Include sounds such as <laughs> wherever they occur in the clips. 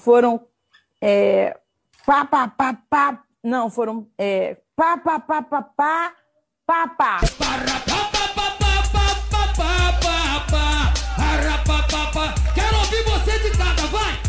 foram é, pá, pá, pá, pá, não, foram é, pá, pá, pá, pá, pá, pá, pá. Quero ouvir você de cada, vai!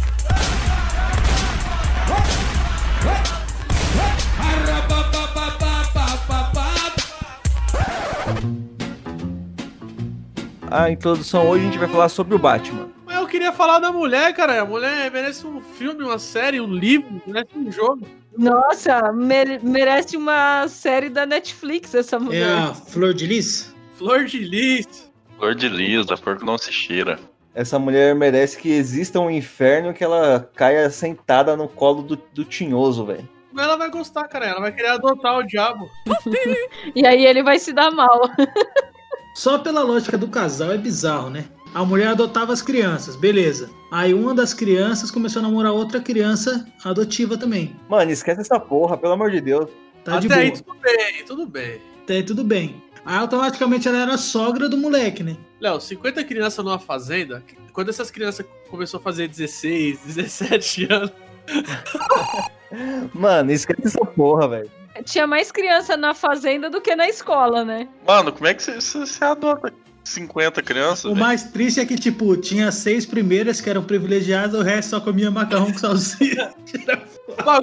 A introdução hoje a gente vai falar sobre o Batman. Queria falar da mulher, cara. A mulher merece um filme, uma série, um livro, merece um jogo. Nossa, mere- merece uma série da Netflix essa É mulher. a Flor de Lis? Flor de Lis. Flor de lis, da flor que não se cheira. Essa mulher merece que exista um inferno que ela caia sentada no colo do, do tinhoso, velho. Mas ela vai gostar, cara. Ela vai querer adotar o diabo. <laughs> E aí ele vai se dar mal. Só pela lógica do casal é bizarro, né? A mulher adotava as crianças, beleza. Aí uma das crianças começou a namorar outra criança adotiva também. Mano, esquece essa porra, pelo amor de Deus. Tá de Até aí boa. tudo bem, tudo bem. Até aí tudo bem. Aí automaticamente ela era sogra do moleque, né? Léo, 50 crianças numa fazenda, quando essas crianças começou a fazer 16, 17 <laughs> anos, Mano, esquece essa porra, velho. Tinha mais criança na fazenda do que na escola, né? Mano, como é que você adota 50 crianças? O velho? mais triste é que, tipo, tinha seis primeiras que eram privilegiadas, o resto só comia macarrão com salsicha. <laughs>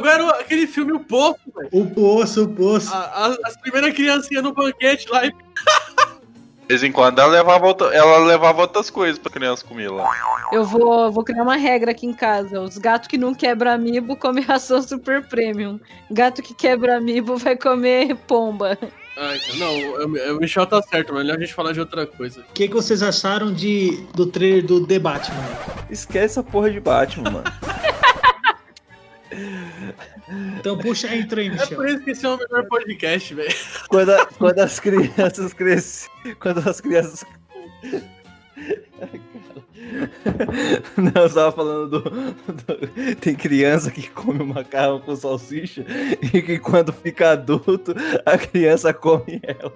era aquele filme O Poço, velho. o poço, o poço. A- a- As primeiras criancinhas no banquete lá e De vez em quando ela levava, outra- ela levava outras coisas pra criança comer lá. Eu vou, vou criar uma regra aqui em casa. Os gatos que não quebram amiibo comem ração super premium. Gato que quebra amiibo vai comer pomba. Ai, não, o Michel tá certo, mas melhor a gente falar de outra coisa. O que, que vocês acharam de, do trailer do The Batman? Esquece essa porra de Batman, mano. Então puxa a aí, É Michel. por isso que esse é o melhor podcast, velho. Quando, a- quando as crianças crescem. Quando as crianças. <laughs> Não, eu tava falando do, do- Tem criança que come macarrão com salsicha e que quando fica adulto, a criança come ela.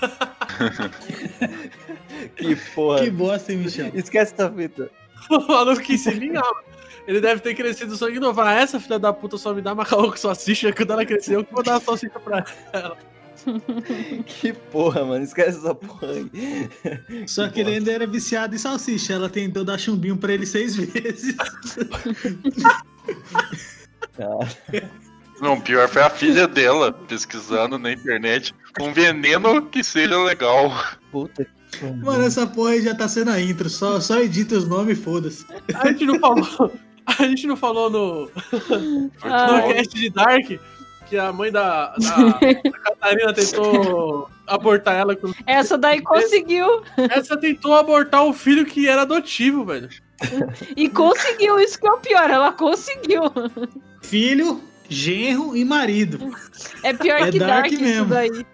<laughs> que porra. Que bosta, hein, Michel? Esquece essa fita. O maluco que se linha, ele deve ter crescido só ignorar. "Ah, Essa filha da puta só me dá macarrão com salsicha. Quando ela crescer, eu que vou dar a salsicha pra ela. Que porra, mano. Esquece essa porra aí. Só que ele ainda era viciado em salsicha. Ela tentou dar chumbinho pra ele seis vezes. Não, pior foi a filha dela pesquisando na internet um veneno que seja legal. Puta que Mano, essa porra aí já tá sendo a intro. Só, só edita os nomes e foda-se. A gente não falou. A gente não falou no, Ah. no cast de Dark que a mãe da, da, <laughs> da Catarina tentou abortar ela. com- Essa daí conseguiu. Essa tentou abortar o filho que era adotivo, velho. E conseguiu, isso que é o pior, ela conseguiu. Filho, genro e marido. É pior É que dark Dark, isso mesmo. daí.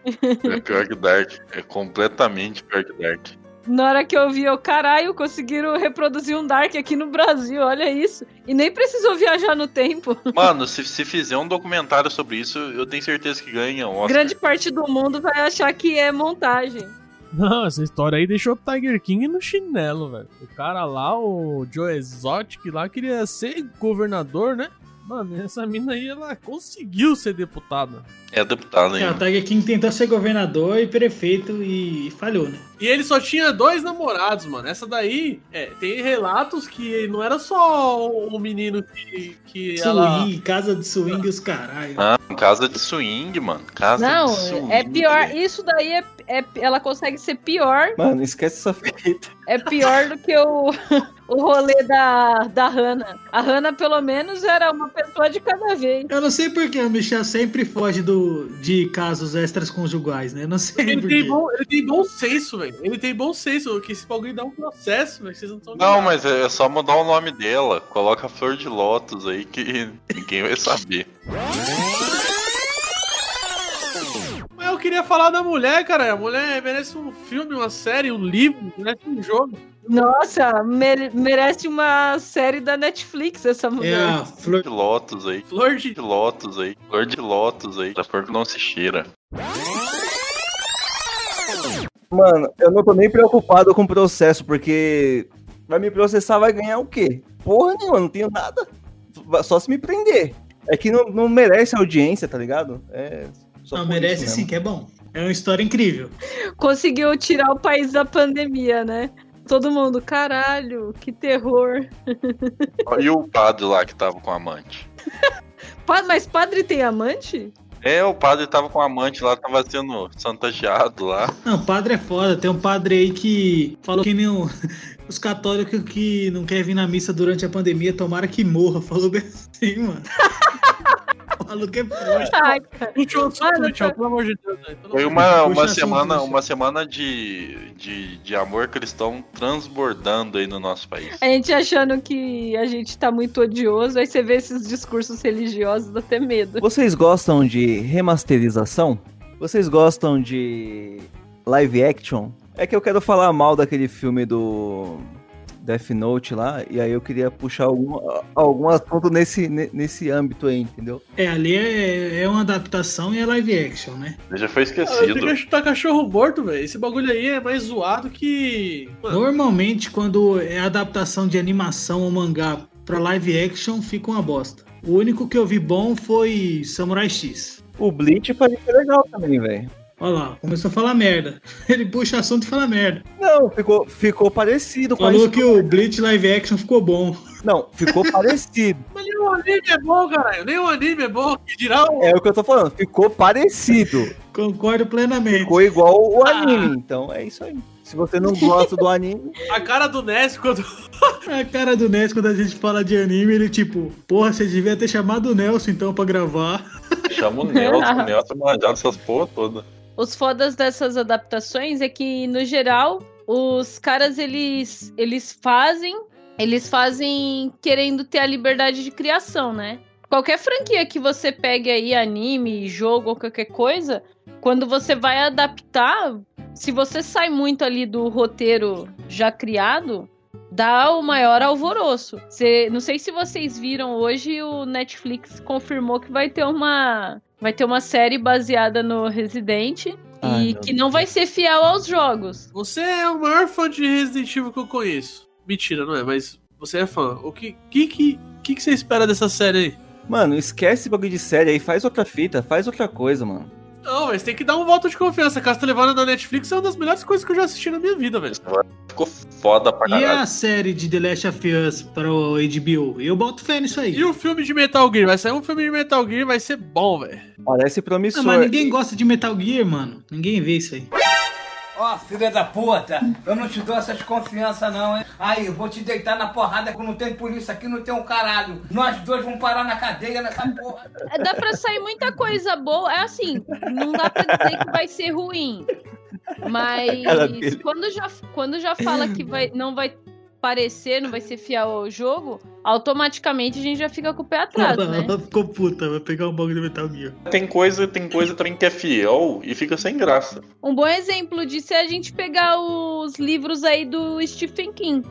É pior que Dark. É completamente pior que Dark. Na hora que eu vi, eu, caralho, conseguiram reproduzir um Dark aqui no Brasil, olha isso. E nem precisou viajar no tempo. <laughs> Mano, se, se fizer um documentário sobre isso, eu tenho certeza que ganha um Oscar. Grande parte do mundo vai achar que é montagem. Não, essa história aí deixou o Tiger King no chinelo, velho. O cara lá, o Joe Exotic lá, queria ser governador, né? Mano, essa mina aí, ela conseguiu ser deputada. É deputado É, o ainda. Tiger King tentou ser governador e prefeito e falhou, né? E ele só tinha dois namorados, mano. Essa daí, é, tem relatos que não era só o menino que, que ela... Swing, casa de swing os caralho. Ah, casa de swing, mano. Casa Não, de swing. é pior. Isso daí é, é- Ela consegue ser pior. Mano, esquece essa fita. É pior do que o, <laughs> o rolê da, da Hannah. A Hannah, pelo menos, era uma pessoa de cada vez. Eu não sei porque o Michel sempre foge do, de casos extras conjugais, né? Não sei Ele tem, bom, ele tem bom senso, velho. Ele tem bom senso, que esse bagulho dá um processo, velho. Vocês não estão Não, mas é só mudar o nome dela. Coloca Flor de Lótus aí que <laughs> ninguém vai saber. Mas eu queria falar da mulher, cara. A mulher merece um filme, uma série, um livro, merece um jogo. Nossa, mere- merece uma série da Netflix essa É mulher. a flor. De Lótus aí. Flor de. De Lótus aí. Flor de Lótus aí. Da flor que não se cheira. Mano, eu não tô nem preocupado com o processo, porque vai me processar, vai ganhar o quê? porra nenhuma, não tenho nada. Só se me prender. É que não, não merece audiência, tá ligado? É. só Não, merece sim, que é bom. É uma história incrível. Conseguiu tirar o país da pandemia, né? Todo mundo, caralho, que terror. E o padre lá que tava com a amante? <laughs> Mas padre tem amante? É, o padre tava com a amante lá, tava sendo chantageado lá. Não, padre é foda. Tem um padre aí que falou que nem o- <laughs> os católicos que não querem vir na missa durante a pandemia, tomara que morra. Falou bem assim, mano. <laughs> Maluco é forte. Ai, cara. Puxa o assunto, Mano, Michel, tá- pelo amor de Deus. né? Foi amor uma, uma semana, uma semana de, de, de amor cristão transbordando aí no nosso país. A gente achando que a gente tá muito odioso, aí você vê esses discursos religiosos, dá até medo. Vocês gostam de remasterização? Vocês gostam de live action? É que eu quero falar mal daquele filme do Death Note lá, e aí eu queria puxar algum, algum assunto nesse, ne- nesse âmbito aí, entendeu? É, ali é, é uma adaptação e é live action, né? Já foi Ah, Tem esquecido. que chutar cachorro morto, velho. Esse bagulho aí é mais zoado que. Mano, Normalmente, quando é adaptação de animação ou mangá pra live action, fica uma bosta. O único que eu vi bom foi Samurai X. O Bleach ser legal também, velho. Olha lá, começou a falar merda. <laughs> Ele puxa assunto e fala merda. Não, ficou, ficou parecido com a Falou que o Bleach live action ficou bom. Não, ficou <laughs> parecido. mas nem o anime é bom, caralho. Nem o anime é bom. Que dirá o. É o que eu tô falando, ficou parecido. Concordo plenamente. Ficou igual o anime, então é isso aí. Se você não gosta do anime, <laughs> A cara do Ness quando. A cara do Nelson, quando a gente fala de anime, ele tipo, porra, você devia ter chamado o Nelson então pra gravar. Chama o Nelson, o Nelson é manjado essas porra todas. Os fodas dessas adaptações é que, no geral, os caras, eles, eles fazem, eles fazem querendo ter a liberdade de criação, né? Qualquer franquia que você pegue aí, anime, jogo ou qualquer coisa, quando você vai adaptar, se você sai muito ali do roteiro já criado, dá o maior alvoroço. Cê- não sei se vocês viram hoje, o Netflix confirmou que vai ter uma vai ter uma série baseada no Resident Ai, e que não vai ser fiel aos jogos. Você é o maior fã de Resident Evil que eu conheço. Mentira, não é? Mas você é fã. O que que, que, que, que você espera dessa série aí? mano, esquece esse bagulho de série aí, faz outra fita, faz outra coisa, mano. Não, mas tem que dar um voto de confiança. Castlevania da Netflix é uma das melhores coisas que eu já assisti na minha vida, velho. Ficou foda pra E caralho. a série de The Last of Us para o HBO? Eu boto fé nisso aí. E o filme de Metal Gear? Vai sair um filme de Metal Gear, vai ser bom, velho. Parece Não, promissor. mas ninguém gosta de Metal Gear, mano. Ninguém vê isso aí. Ó, filha da puta, eu não te dou essas confianças não, hein? Aí, eu vou te deitar na porrada que não tem polícia aqui, não tem um caralho. Nós dois vamos parar na cadeia nessa porra. É, Dá pra sair muita coisa boa. É assim, não dá pra dizer que vai ser ruim. Mas quando já, quando já fala que vai, não vai parecer, não vai ser fiel ao jogo, automaticamente a gente já fica com o pé atrás, né? Ela ficou puta, vai pegar um bagulho de Metal Gear. Tem coisa, tem coisa também que é fiel e fica sem graça. Um bom exemplo disso é a gente pegar os livros aí do Stephen King.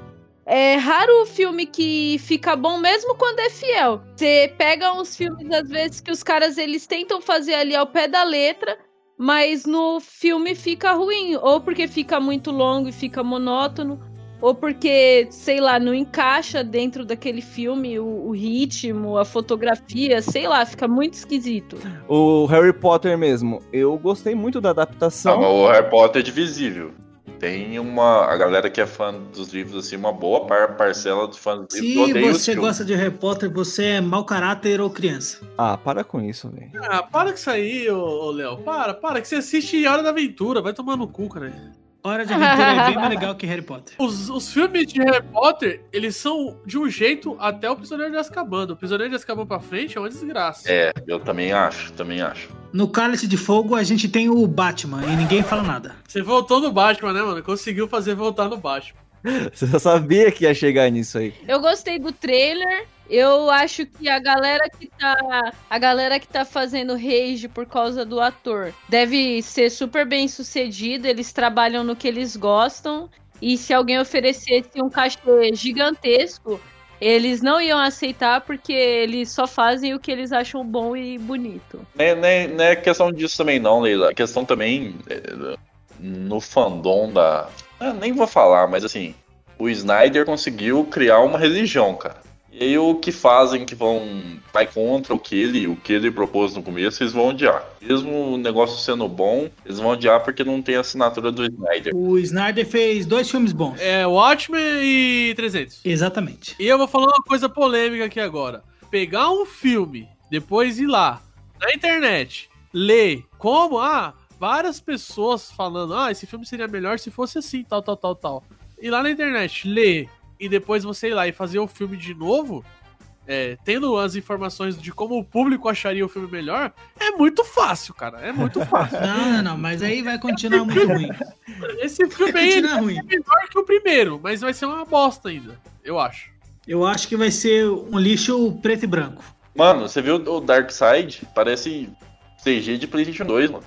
É raro o filme que fica bom mesmo quando é fiel. Você pega uns filmes, às vezes, que os caras eles tentam fazer ali ao pé da letra, mas no filme fica ruim. Ou porque fica muito longo e fica monótono, ou porque, sei lá, não encaixa dentro daquele filme o, o ritmo, a fotografia, sei lá, fica muito esquisito. O Harry Potter mesmo, eu gostei muito da Ah, adaptação. mas o Harry Potter é divisível. Tem uma. A galera que é fã dos livros, assim, uma boa par- parcela dos fãs dos livros Se você gosta de Harry Potter, você é mau caráter ou criança. Ah, para com isso, velho. Ah, para com isso aí, ô, ô Léo. Para, para, que você assiste Hora da Aventura. Vai tomar no cu, cara. Hora de Aventura é bem mais legal que Harry Potter. Os, os filmes de Harry Potter, eles são de um jeito até o Prisioneiro de Azkaban. O Prisioneiro de Azkaban pra frente é uma desgraça. É, eu também acho, também acho. No Cálice de Fogo, a gente tem o Batman e ninguém fala nada. Você voltou no Batman, né, mano? Conseguiu fazer voltar no Batman. <laughs> Você já sabia que ia chegar nisso aí. Eu gostei do trailer. Eu acho que a galera que tá. A galera que tá fazendo rage por causa do ator deve ser super bem sucedido. Eles trabalham no que eles gostam. E se alguém oferecesse um cachê gigantesco, eles não iam aceitar porque eles só fazem o que eles acham bom e bonito. Não é, não é- não é questão disso também, não, Leila. A questão também é, no fandom da. Ah, nem vou falar, mas assim, o Snyder conseguiu criar uma religião, cara. E aí o que fazem que vão vai contra o que ele, o que ele propôs no começo, eles vão odiar. Mesmo o negócio sendo bom, eles vão odiar porque não tem a assinatura do Snyder. O Snyder fez dois filmes bons. É Watchmen e 300. Exatamente. E eu vou falar uma coisa polêmica aqui agora. Pegar um filme, depois ir lá na internet, ler como, ah, várias pessoas falando, ah, esse filme seria melhor se fosse assim, tal, tal, tal, tal. Ir lá na internet, ler e depois você ir lá e fazer o filme de novo, é, tendo as informações de como o público acharia o filme melhor, é muito fácil, cara. É muito <laughs> fácil. Não, não, não, mas aí vai continuar muito <laughs> ruim. Esse filme aí Continua ruim. é melhor que o primeiro, mas vai ser uma bosta ainda, eu acho. Eu acho que vai ser um lixo preto e branco. Mano, você viu o Dark Side? Parece CG de PlayStation 2, mano.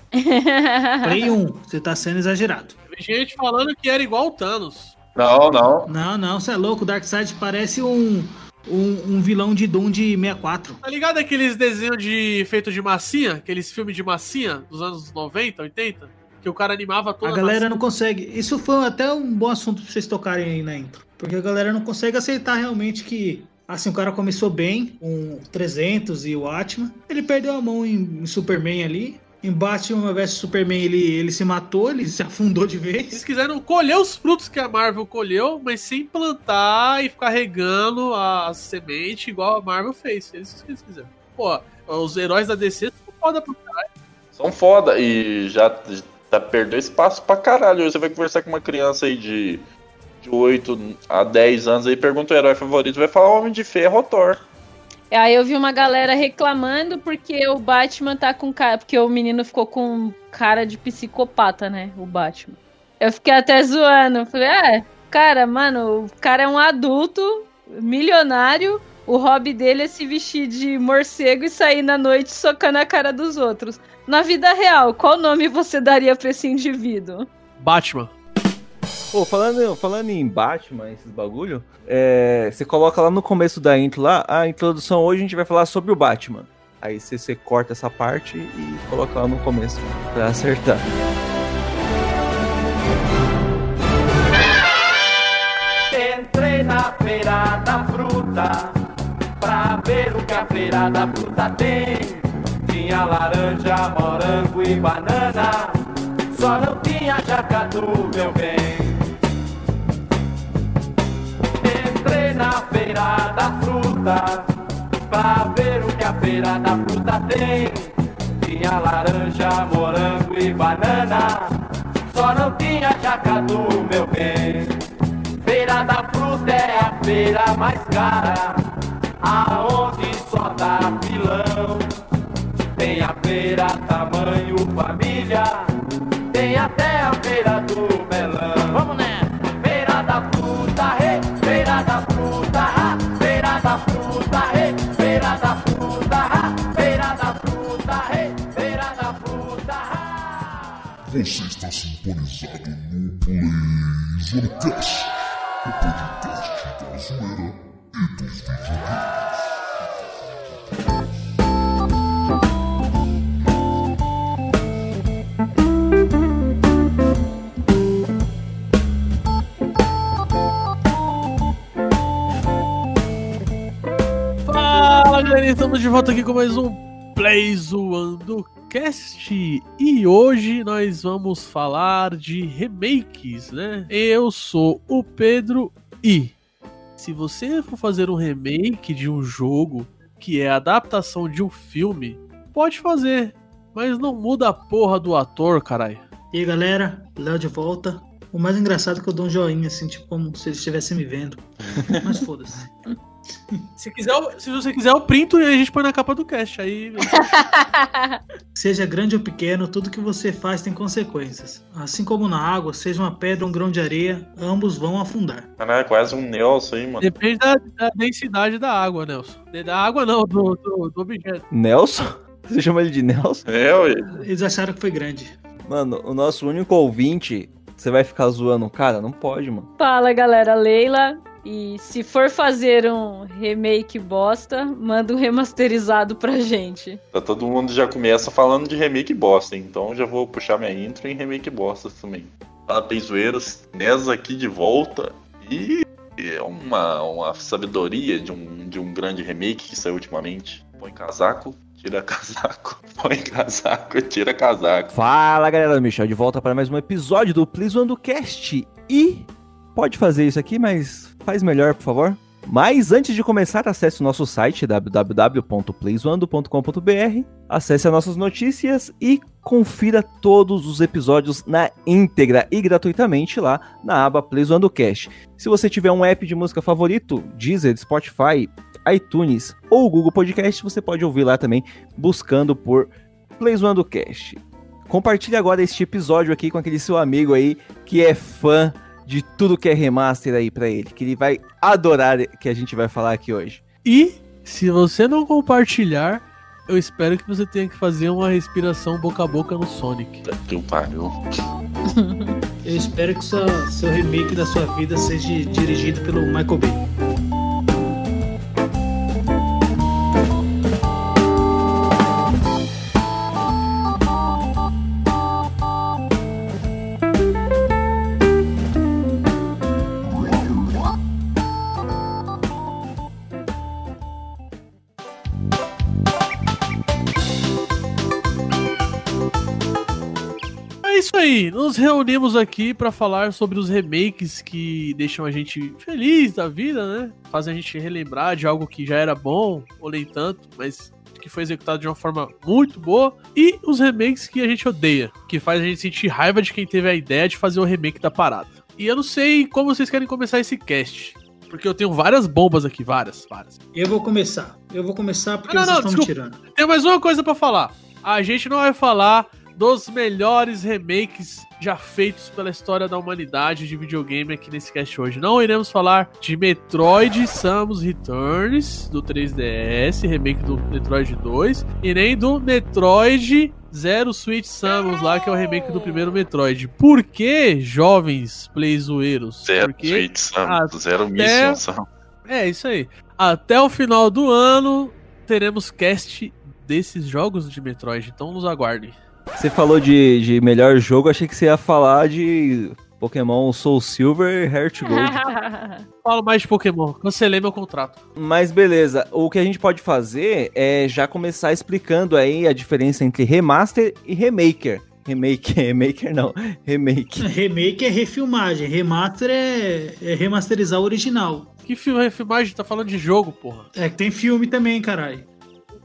Play 1, você tá sendo exagerado. Tem gente falando que era igual o Thanos. Não, não. Não, não, você é louco. O Darkseid parece um, um, um vilão de Doom de 64. Tá ligado aqueles desenhos de feito de massinha? Aqueles filmes de massinha dos anos 90, 80? Que o cara animava toda A galera não consegue. Isso foi até um bom assunto pra vocês tocarem aí na intro. Porque a galera não consegue aceitar realmente que. Assim, o cara começou bem, com 300 e o Atman. Ele perdeu a mão em, em Superman ali. Em Batman vs Superman ele, ele se matou, ele se afundou de Eles vez. quiseram colher os frutos que a Marvel colheu, mas sem plantar e ficar regando a semente igual a Marvel fez. Eles isso que eles quiseram. Pô, os heróis da DC são foda pro caralho. São foda e já, já perdeu espaço pra caralho. Você vai conversar com uma criança aí de, de 8 a 10 anos aí, pergunta o herói favorito, vai falar Homem de Ferro ou Thor. Aí eu vi uma galera reclamando porque o Batman tá com cara. Porque o menino ficou com cara de psicopata, né? O Batman. Eu fiquei até zoando. Falei, é, cara, mano, o cara é um adulto, milionário. O hobby dele é se vestir de morcego e sair na noite socando a cara dos outros. Na vida real, qual nome você daria pra esse indivíduo? Batman. Pô, falando, falando em Batman, esses bagulho, é, você coloca lá no começo da intro lá, a introdução hoje a gente vai falar sobre o Batman. Aí você, você corta essa parte e coloca lá no começo pra acertar. Entrei na feira da fruta pra ver o que a feira da fruta tem. Tinha laranja, morango e banana, só não tinha jacatu, meu bem. Entrei na feira da fruta pra ver o que a feira da fruta tem. Tinha laranja, morango e banana, só não tinha jacatu, meu bem. Feira da fruta é a feira mais cara, aonde só dá filão. Tem a feira tamanho família, tem até a feira do melão. Vamos nessa! Feira da fruta, rei, feira da fruta, ha, feira da fruta, rei, feira da fruta, ha, feira da fruta, rei, feira da fruta, ha. Você está sintonizado no o galera, estamos de volta aqui com mais um Play Zoando Cast e hoje nós vamos falar de remakes, né? Eu sou o Pedro e se você for fazer um remake de um jogo que é a adaptação de um filme, pode fazer, mas não muda a porra do ator, caralho. E aí, galera, Léo de volta. O mais engraçado é que eu dou um joinha, assim, tipo, como se eles estivessem me vendo. <laughs> Mas foda-se. <laughs> Se, quiser, se você quiser, eu printo e a gente põe na capa do cast. Aí <laughs> Seja grande ou pequeno, tudo que você faz tem consequências. Assim como na água, seja uma pedra ou um grão de areia, ambos vão afundar. Caralho, é quase um Nelson aí, mano. depende da, da densidade da água, Nelson. Da água não, do, do, do objeto. Nelson? Você chama ele de Nelson? É, ué. Eles acharam que foi grande. Mano, o nosso único ouvinte, você vai ficar zoando o cara? Não pode, mano. Fala galera, Leila. E se for fazer um remake bosta, manda um remasterizado pra gente. Tá todo mundo já começa falando de remake bosta, então já vou puxar minha intro em remake bosta também. Fala, Peizoeiros, Nes aqui de volta. E é uma, uma sabedoria de um, de um grande remake que saiu ultimamente. Põe casaco, tira casaco. <laughs> Põe casaco, tira casaco. Fala galera, Michel de volta para mais um episódio do Please One do Cast. E pode fazer isso aqui, mas faz melhor, por favor. Mas antes de começar, acesse o nosso site www.playzoando.com.br, acesse as nossas notícias e confira todos os episódios na íntegra e gratuitamente lá na aba Playzoando Cast. Se você tiver um app de música favorito, Deezer, Spotify, iTunes ou Google Podcast, você pode ouvir lá também buscando por Playzoando Cast. Compartilhe agora este episódio aqui com aquele seu amigo aí que é fã de tudo que é remaster aí pra ele, que ele vai adorar que a gente vai falar aqui hoje. E se você não compartilhar, eu espero que você tenha que fazer uma respiração boca a boca no Sonic. Que pariu. <laughs> Eu espero que sua, seu remake da sua vida seja dirigido pelo Michael Bay. Isso aí, nos reunimos aqui pra falar sobre os remakes que deixam a gente feliz da vida, né? Fazem a gente relembrar de algo que já era bom, ou nem tanto, mas que foi executado de uma forma muito boa, e os remakes que a gente odeia, que faz a gente sentir raiva de quem teve a ideia de fazer o remake da parada. E eu não sei como vocês querem começar esse cast, porque eu tenho várias bombas aqui, várias, várias. Eu vou começar. Eu vou começar porque Não, vocês não, estão me tirando. Tem mais uma coisa pra falar. A gente não vai falar dos melhores remakes já feitos pela história da humanidade de videogame aqui nesse cast hoje. Não iremos falar de Metroid Samus Returns do 3DS, remake do Metroid 2, e nem do Metroid Zero Switch Samus lá, que é o remake do primeiro Metroid. Por que, jovens playzoeiros? Zero Porque tweet, Sam. Zero mission, é, isso aí. Até o final do ano teremos cast desses jogos de Metroid, então nos aguardem. Você falou de, de melhor jogo, achei que você ia falar de Pokémon Soul Silver e Heart Gold. <laughs> Falo mais de Pokémon, cancelei meu contrato. Mas beleza, o que a gente pode fazer é já começar explicando aí a diferença entre remaster e remaker. Remake, <laughs> remaker não, remake. <laughs> Remake é refilmagem, remaster é, é remasterizar o original. Que filme refilmagem? Tá falando de jogo, porra. É que tem filme também, caralho.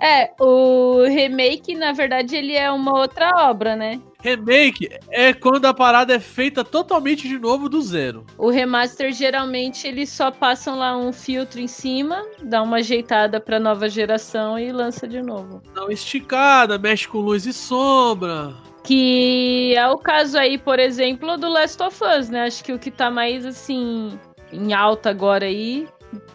É, o remake, na verdade, ele é uma outra obra, né? Remake é quando a parada é feita totalmente de novo do zero. O remaster, geralmente, eles só passam lá um filtro em cima, dá uma ajeitada pra nova geração e lança de novo. Dá uma esticada, mexe com luz e sombra. Que é o caso aí, por exemplo, do Last of Us, né? Acho que o que tá mais, assim, em alta agora aí,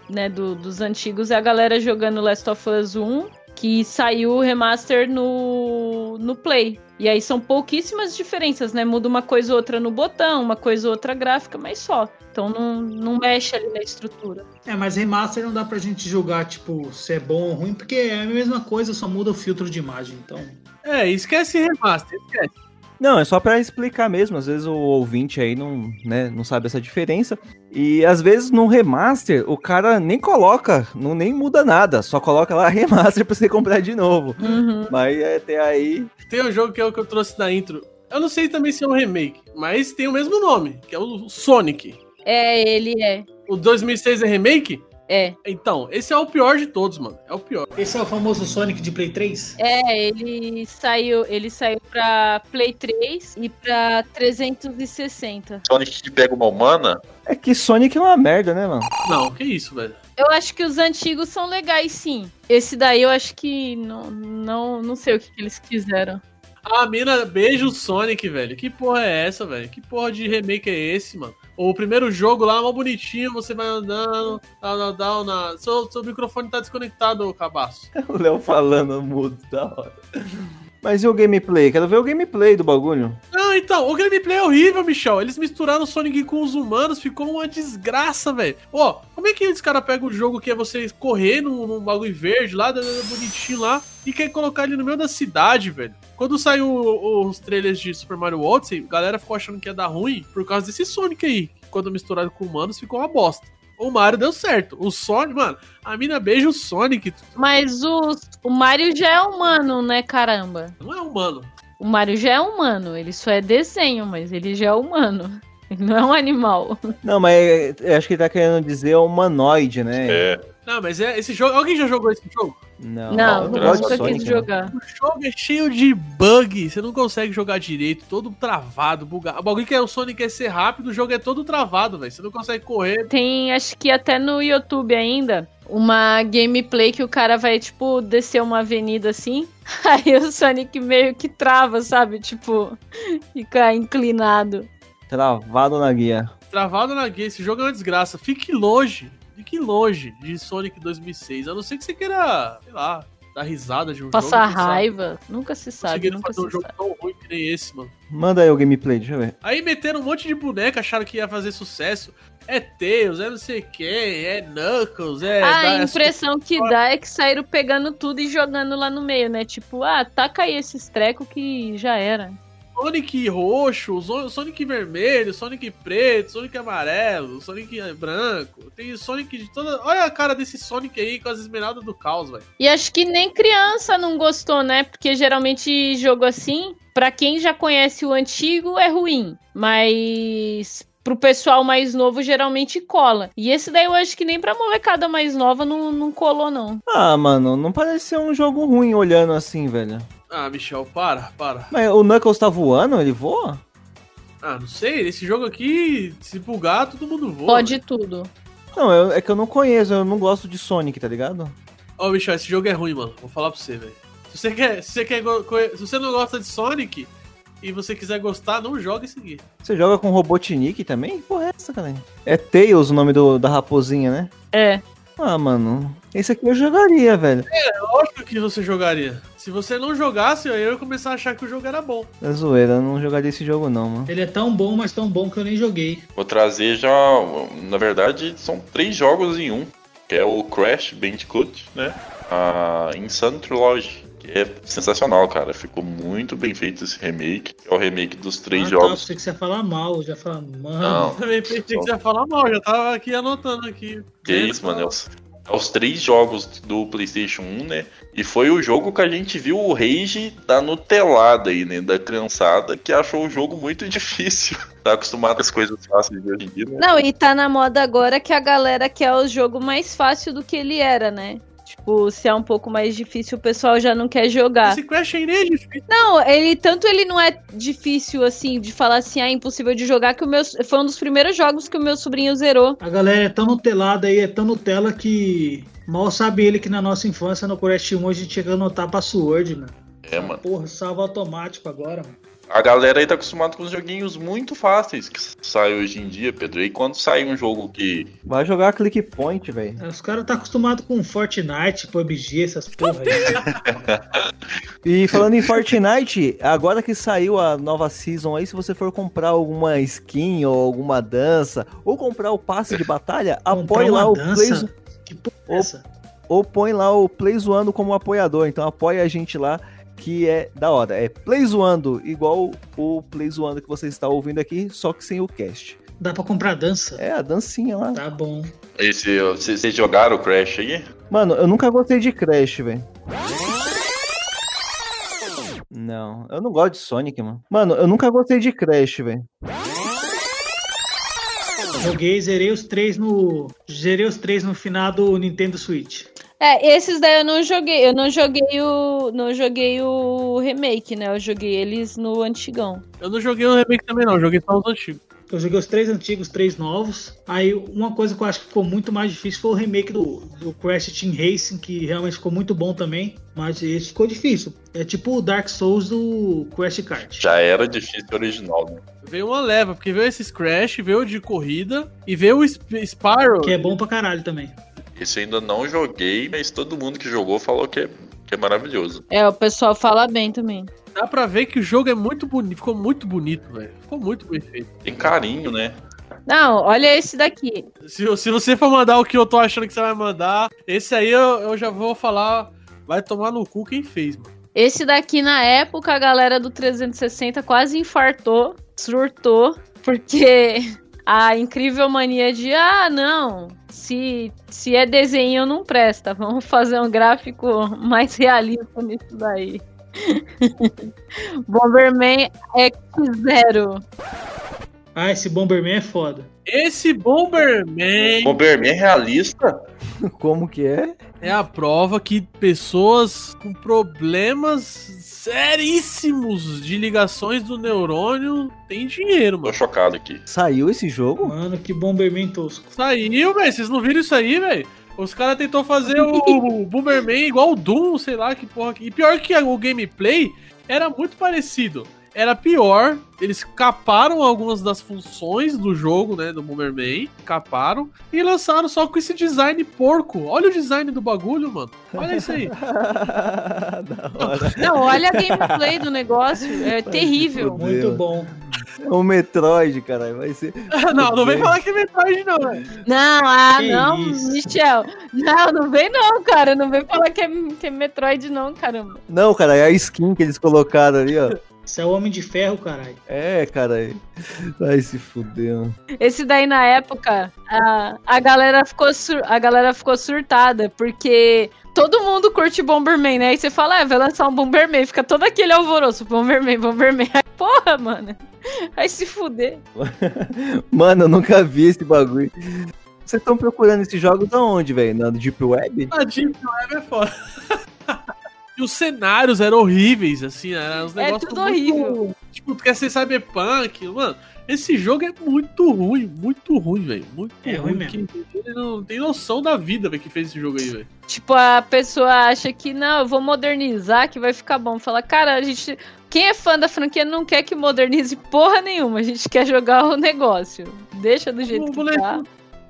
né, do- dos antigos, é a galera jogando Last of Us 1, que saiu o remaster no, no Play. E aí são pouquíssimas diferenças, né? Muda uma coisa ou outra no botão, uma coisa ou outra gráfica, mas só. Então não, não mexe ali na estrutura. É, mas remaster não dá pra gente julgar, tipo, se é bom ou ruim, porque é a mesma coisa, só muda o filtro de imagem. Então, É, esquece remaster, esquece. Não, é só pra explicar mesmo, às vezes o ouvinte aí não, né, não sabe essa diferença. E às vezes no remaster o cara nem coloca, não nem muda nada, só coloca lá <laughs> remaster pra você comprar de novo. Uhum. Mas é, até aí Tem um jogo que é o que eu trouxe da intro. Eu não sei também se é um remake, mas tem o mesmo nome, que é o Sonic. É, ele é. O 2006 é remake? É. Então, esse é o pior de todos, mano. É o pior. esse é o famoso Sonic de Play 3? É, ele saiu, ele saiu pra Play 3 e pra 360. Sonic que pega uma humana? é que Sonic é uma merda, né, mano? Não, que isso, velho. Eu acho que os antigos são legais, sim. Esse daí eu acho que não, não, não sei o que, que eles quiseram. A mina beija o Sonic, velho. Que porra é essa, velho? Que porra de remake é esse, mano? O primeiro jogo lá, mó bonitinho, você vai andando, down, down, down, na... Seu, seu microfone tá desconectado, cabaço. <laughs> O Léo falando mudo, da hora. Mas e o gameplay? Quero ver o gameplay do bagulho. Não, então, o gameplay é horrível, Michel. Eles misturaram o Sonic com os humanos, ficou uma desgraça, velho. Ó, como é que esse cara pega um jogo que é você correr num, num bagulho verde lá, bonitinho lá, e quer colocar ele no meio da cidade, velho? Quando saiu os trailers de Super Mario Odyssey, a galera ficou achando que ia dar ruim por causa desse Sonic aí. Quando misturado com humanos, ficou uma bosta. O Mario deu certo. O Sonic, mano, a mina beija o Sonic. Mas o, o Mario já é humano, né, caramba? Não é humano. O Mario já é humano, ele só é desenho, mas ele já é humano. <laughs> Ele não é um animal. Não, mas eu acho que ele tá querendo dizer humanoide, né? É. Não, mas é esse jogo. Alguém já jogou esse jogo? Não, Não, eu não, nunca quis né? jogar. O jogo é cheio de bug. Você não consegue jogar direito, todo travado, bugado. O bagulho que é o Sonic é ser rápido, o jogo é todo travado, velho. Você não consegue correr. Tem, acho que até no YouTube ainda, uma gameplay que o cara vai, tipo, descer uma avenida assim. <laughs> Aí o Sonic meio que trava, sabe? Tipo, <laughs> fica inclinado. Travado na guia. Travado na guia. Esse jogo é uma desgraça. Fique longe. Fique longe de Sonic 2006. A não ser que você queira, sei lá, dar risada de um Passar jogo. sabe. raiva. Nunca se sabe, Conseguiram nunca fazer se um jogo sabe. tão ruim que nem esse, mano. Manda aí o gameplay, deixa eu ver. Aí meteram um monte de boneca, acharam que ia fazer sucesso. É Tails, é não sei quem, é Knuckles, é. Ah, dá- a é impressão que dá é que saíram pegando tudo e jogando lá no meio, né? Tipo, ah, taca aí esses trecos que já era. Sonic roxo, Sonic vermelho, Sonic preto, Sonic amarelo, Sonic branco. Tem Sonic de toda. Olha a cara desse Sonic aí com as esmeraldas do caos, velho. E acho que nem criança não gostou, né? Porque geralmente jogo assim, pra quem já conhece o antigo, é ruim. Mas pro pessoal mais novo, geralmente cola. E esse daí eu acho que nem pra molecada mais nova não, não colou, não. Ah, mano, não parece ser um jogo ruim olhando assim, velho. Ah, Michel, para, para. Mas o Knuckles tá voando? Ele voa? Ah, não sei, esse jogo aqui, se bugar, todo mundo voa. Pode tudo. Não, eu- é que eu não conheço, eu não gosto de Sonic, tá ligado? Ó, Michel, esse jogo é ruim, mano. Vou falar pra você, velho. Se você quer, se você quer, se você não gosta de Sonic e você quiser gostar, não joga esse aqui. Você joga com Robotnik também? Que Porra, é essa, cara? É Tails o nome do, da raposinha, né? É. Ah, mano, esse aqui eu jogaria, velho. É lógico que você jogaria. Se você não jogasse, eu ia começar a achar que o jogo era bom. É zoeira, eu não jogaria esse jogo não, mano. Ele é tão bom, mas tão bom que eu nem joguei. Vou trazer já. Na verdade, são três jogos em um. Que é o Crash Bandicoot, né? A Insane Trilogy. Que é sensacional, cara. Ficou muito bem feito esse remake. É o remake dos três ah, Tá, jogos. pensei que você ia falar mal, eu já falar, mano. Não. <laughs> Também pensei que você ia falar mal, já tava aqui anotando aqui. Que isso, mano. É é os três jogos do PlayStation 1, né? E foi o jogo que a gente viu o rage da Nutelada aí, né? Da criançada, que achou o jogo muito <laughs> difícil. Tá acostumado com as coisas fáceis de hoje em dia, né? Não, e tá na moda agora que a galera quer o jogo mais fácil do que ele era, né? Tipo, se é um pouco mais difícil, o pessoal já não quer jogar. Esse Crash aí nem é difícil. Não, ele tanto ele não é difícil assim de falar assim, ah, é impossível de jogar que o meu foi um dos primeiros jogos que o meu sobrinho zerou. A galera é tão nutelada aí, é tão Nutella que mal sabe ele que na nossa infância no Crash 1 a gente tinha que anotar password, mano. É, mano. Porra, salva automático agora, mano. A galera aí tá acostumada com os joguinhos muito fáceis que saem hoje em dia, Pedro. E quando sai um jogo que. Vai jogar Click Point, velho. É, Os caras tá acostumados com Fortnite, PUBG, essas porra aí. <laughs> E falando em Fortnite, agora que saiu a nova season aí, se você for comprar alguma skin ou alguma dança, ou comprar o passe de batalha, apoie lá o dança? Play, Zo- Que porra é essa? ou põe lá o Play Zoando como apoiador. Então apoia a gente lá, que é da hora. É Play Zoando, igual o Play Zoando que você está ouvindo aqui, só que sem o cast. Dá pra comprar dança? É, a dancinha lá. Tá bom. Esse, vocês vocês jogaram o Crash aí? Mano, eu nunca gostei de Crash, velho. Não, eu não gosto de Sonic, mano. Mano, eu nunca gostei de Crash, velho. Joguei, zerei os três no. Zerei os três no final do Nintendo Switch. É, esses daí eu não joguei, eu não joguei o não joguei o remake, né? Eu joguei eles no antigão. Eu não joguei o remake também, não. eu Joguei só os antigos. Eu joguei os três antigos, os três novos. Aí uma coisa que eu acho que ficou muito mais difícil foi o remake do, do Crash Team Racing, que realmente ficou muito bom também. Mas esse ficou difícil. É tipo o Dark Souls do Crash Kart. Já era difícil original, né? Veio uma leva, porque veio esses Crash, veio o de corrida e veio o Sp- Spyro. Que é bom pra caralho também. Esse eu ainda não joguei, mas todo mundo que jogou falou que é, que é maravilhoso. É, o pessoal fala bem também. Dá pra ver que o jogo é muito bonito, ficou muito bonito, velho. Ficou muito bem feito. Tem carinho, né? Não, olha esse daqui. Se, se você for mandar o que eu tô achando que você vai mandar, esse aí eu, eu já vou falar, vai tomar no cu quem fez, mano. Esse daqui na época a galera do 360 quase infartou, surtou, porque <laughs> a incrível mania de ah, não, se, se é desenho não presta. Vamos fazer um gráfico mais realista nisso daí. <laughs> Bomberman X0. Ah, esse Bomberman é foda. Esse Bomberman Bomberman é realista? <laughs> Como que é? é a prova que pessoas com problemas seríssimos de ligações do neurônio têm dinheiro, Tô mano. chocado aqui. Saiu esse jogo? Mano, que Bomberman tosco. Saiu, velho. Vocês não viram isso aí, velho? Os caras tentou fazer o <laughs> Bomberman igual o Doom, sei lá que porra. que- E pior que o gameplay era muito parecido. Era pior, eles caparam algumas das funções do jogo, né, do Bomberman, caparam e lançaram só com esse design porco. Olha o design do bagulho, mano. Olha isso aí. da <laughs> hora. Não, olha a gameplay do negócio. É terrível. Muito bom. É um Metroid, caralho. Vai ser. <laughs> não, não vem falar que é Metroid não, velho. Não, ah, Que não, isso? Michel. Não, não vem não, cara. Não vem falar que é, que é Metroid, não, caramba. Não, cara, é a skin que eles colocaram ali, ó. Você é o Homem de Ferro, caralho. É, cara. Vai se fuder. Esse daí, na época, a, a, galera ficou sur- a galera ficou surtada, porque todo mundo curte Bomberman, né? Aí você fala, é, vai lançar um Bomberman, fica todo aquele alvoroço, Bomberman, Bomberman. Aí, porra, mano. Vai se fuder. <laughs> Mano, eu nunca vi esse bagulho. Vocês estão procurando esse jogo da onde, velho? Na Deep Web? A Deep Web é foda. <laughs> E os cenários eram horríveis, assim, eram uns É negócios tudo muito- horrível. Tipo, tu quer ser cyberpunk, mano. Esse jogo é muito ruim, muito ruim, velho. Muito É ruim ruim. mesmo. Ele não tem noção da vida, velho, que fez esse jogo aí, velho. Tipo, a pessoa acha que, não, eu vou modernizar, que vai ficar bom. Fala, cara, a gente. Quem é fã da franquia não quer que modernize porra nenhuma. A gente quer jogar o negócio. Deixa do jeito O que moleque- tá.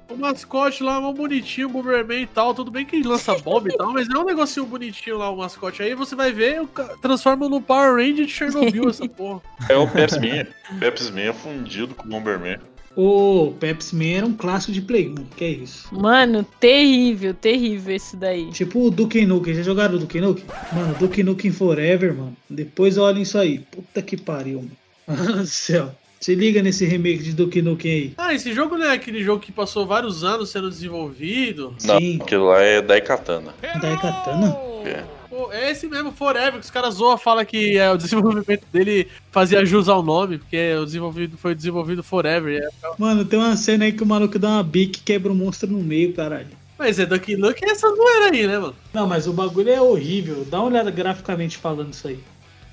O mascote lá, mó bonitinho, o Bomberman e tal. Tudo bem que lança bomba e tal, mas é um negocinho bonitinho lá, o mascote. Aí você vai ver, transforma no Power Ranger de Chernobyl essa porra. É o Pepsi Man. Pepsi Man é fundido com o Bomberman. O Pepsi Man era um clássico de Play 1. Que é isso? Mano, terrível, terrível esse daí. Tipo o Duke Nukem. Já jogaram o Duke Nukem? Mano, Duke Nukem Forever, mano. Depois olhem isso aí. Puta que pariu, mano. Mano do céu. Se liga nesse remake de Duke Nukem aí. Ah, esse jogo não é aquele jogo que passou vários anos sendo desenvolvido. Não, Sim. aquilo lá é Daikatana. Daikatana? É. Pô, é esse mesmo, Forever, que os caras zoam, fala que é, o <laughs> desenvolvimento dele fazia jus ao nome, porque é o desenvolvido, foi desenvolvido Forever. é. Mano, tem uma cena aí que o maluco dá uma bique e quebra o monstro no meio, caralho. Mas é Ducky Luck é essa zoeira aí, né, mano? Não, mas o bagulho é horrível. Dá uma olhada graficamente falando isso aí.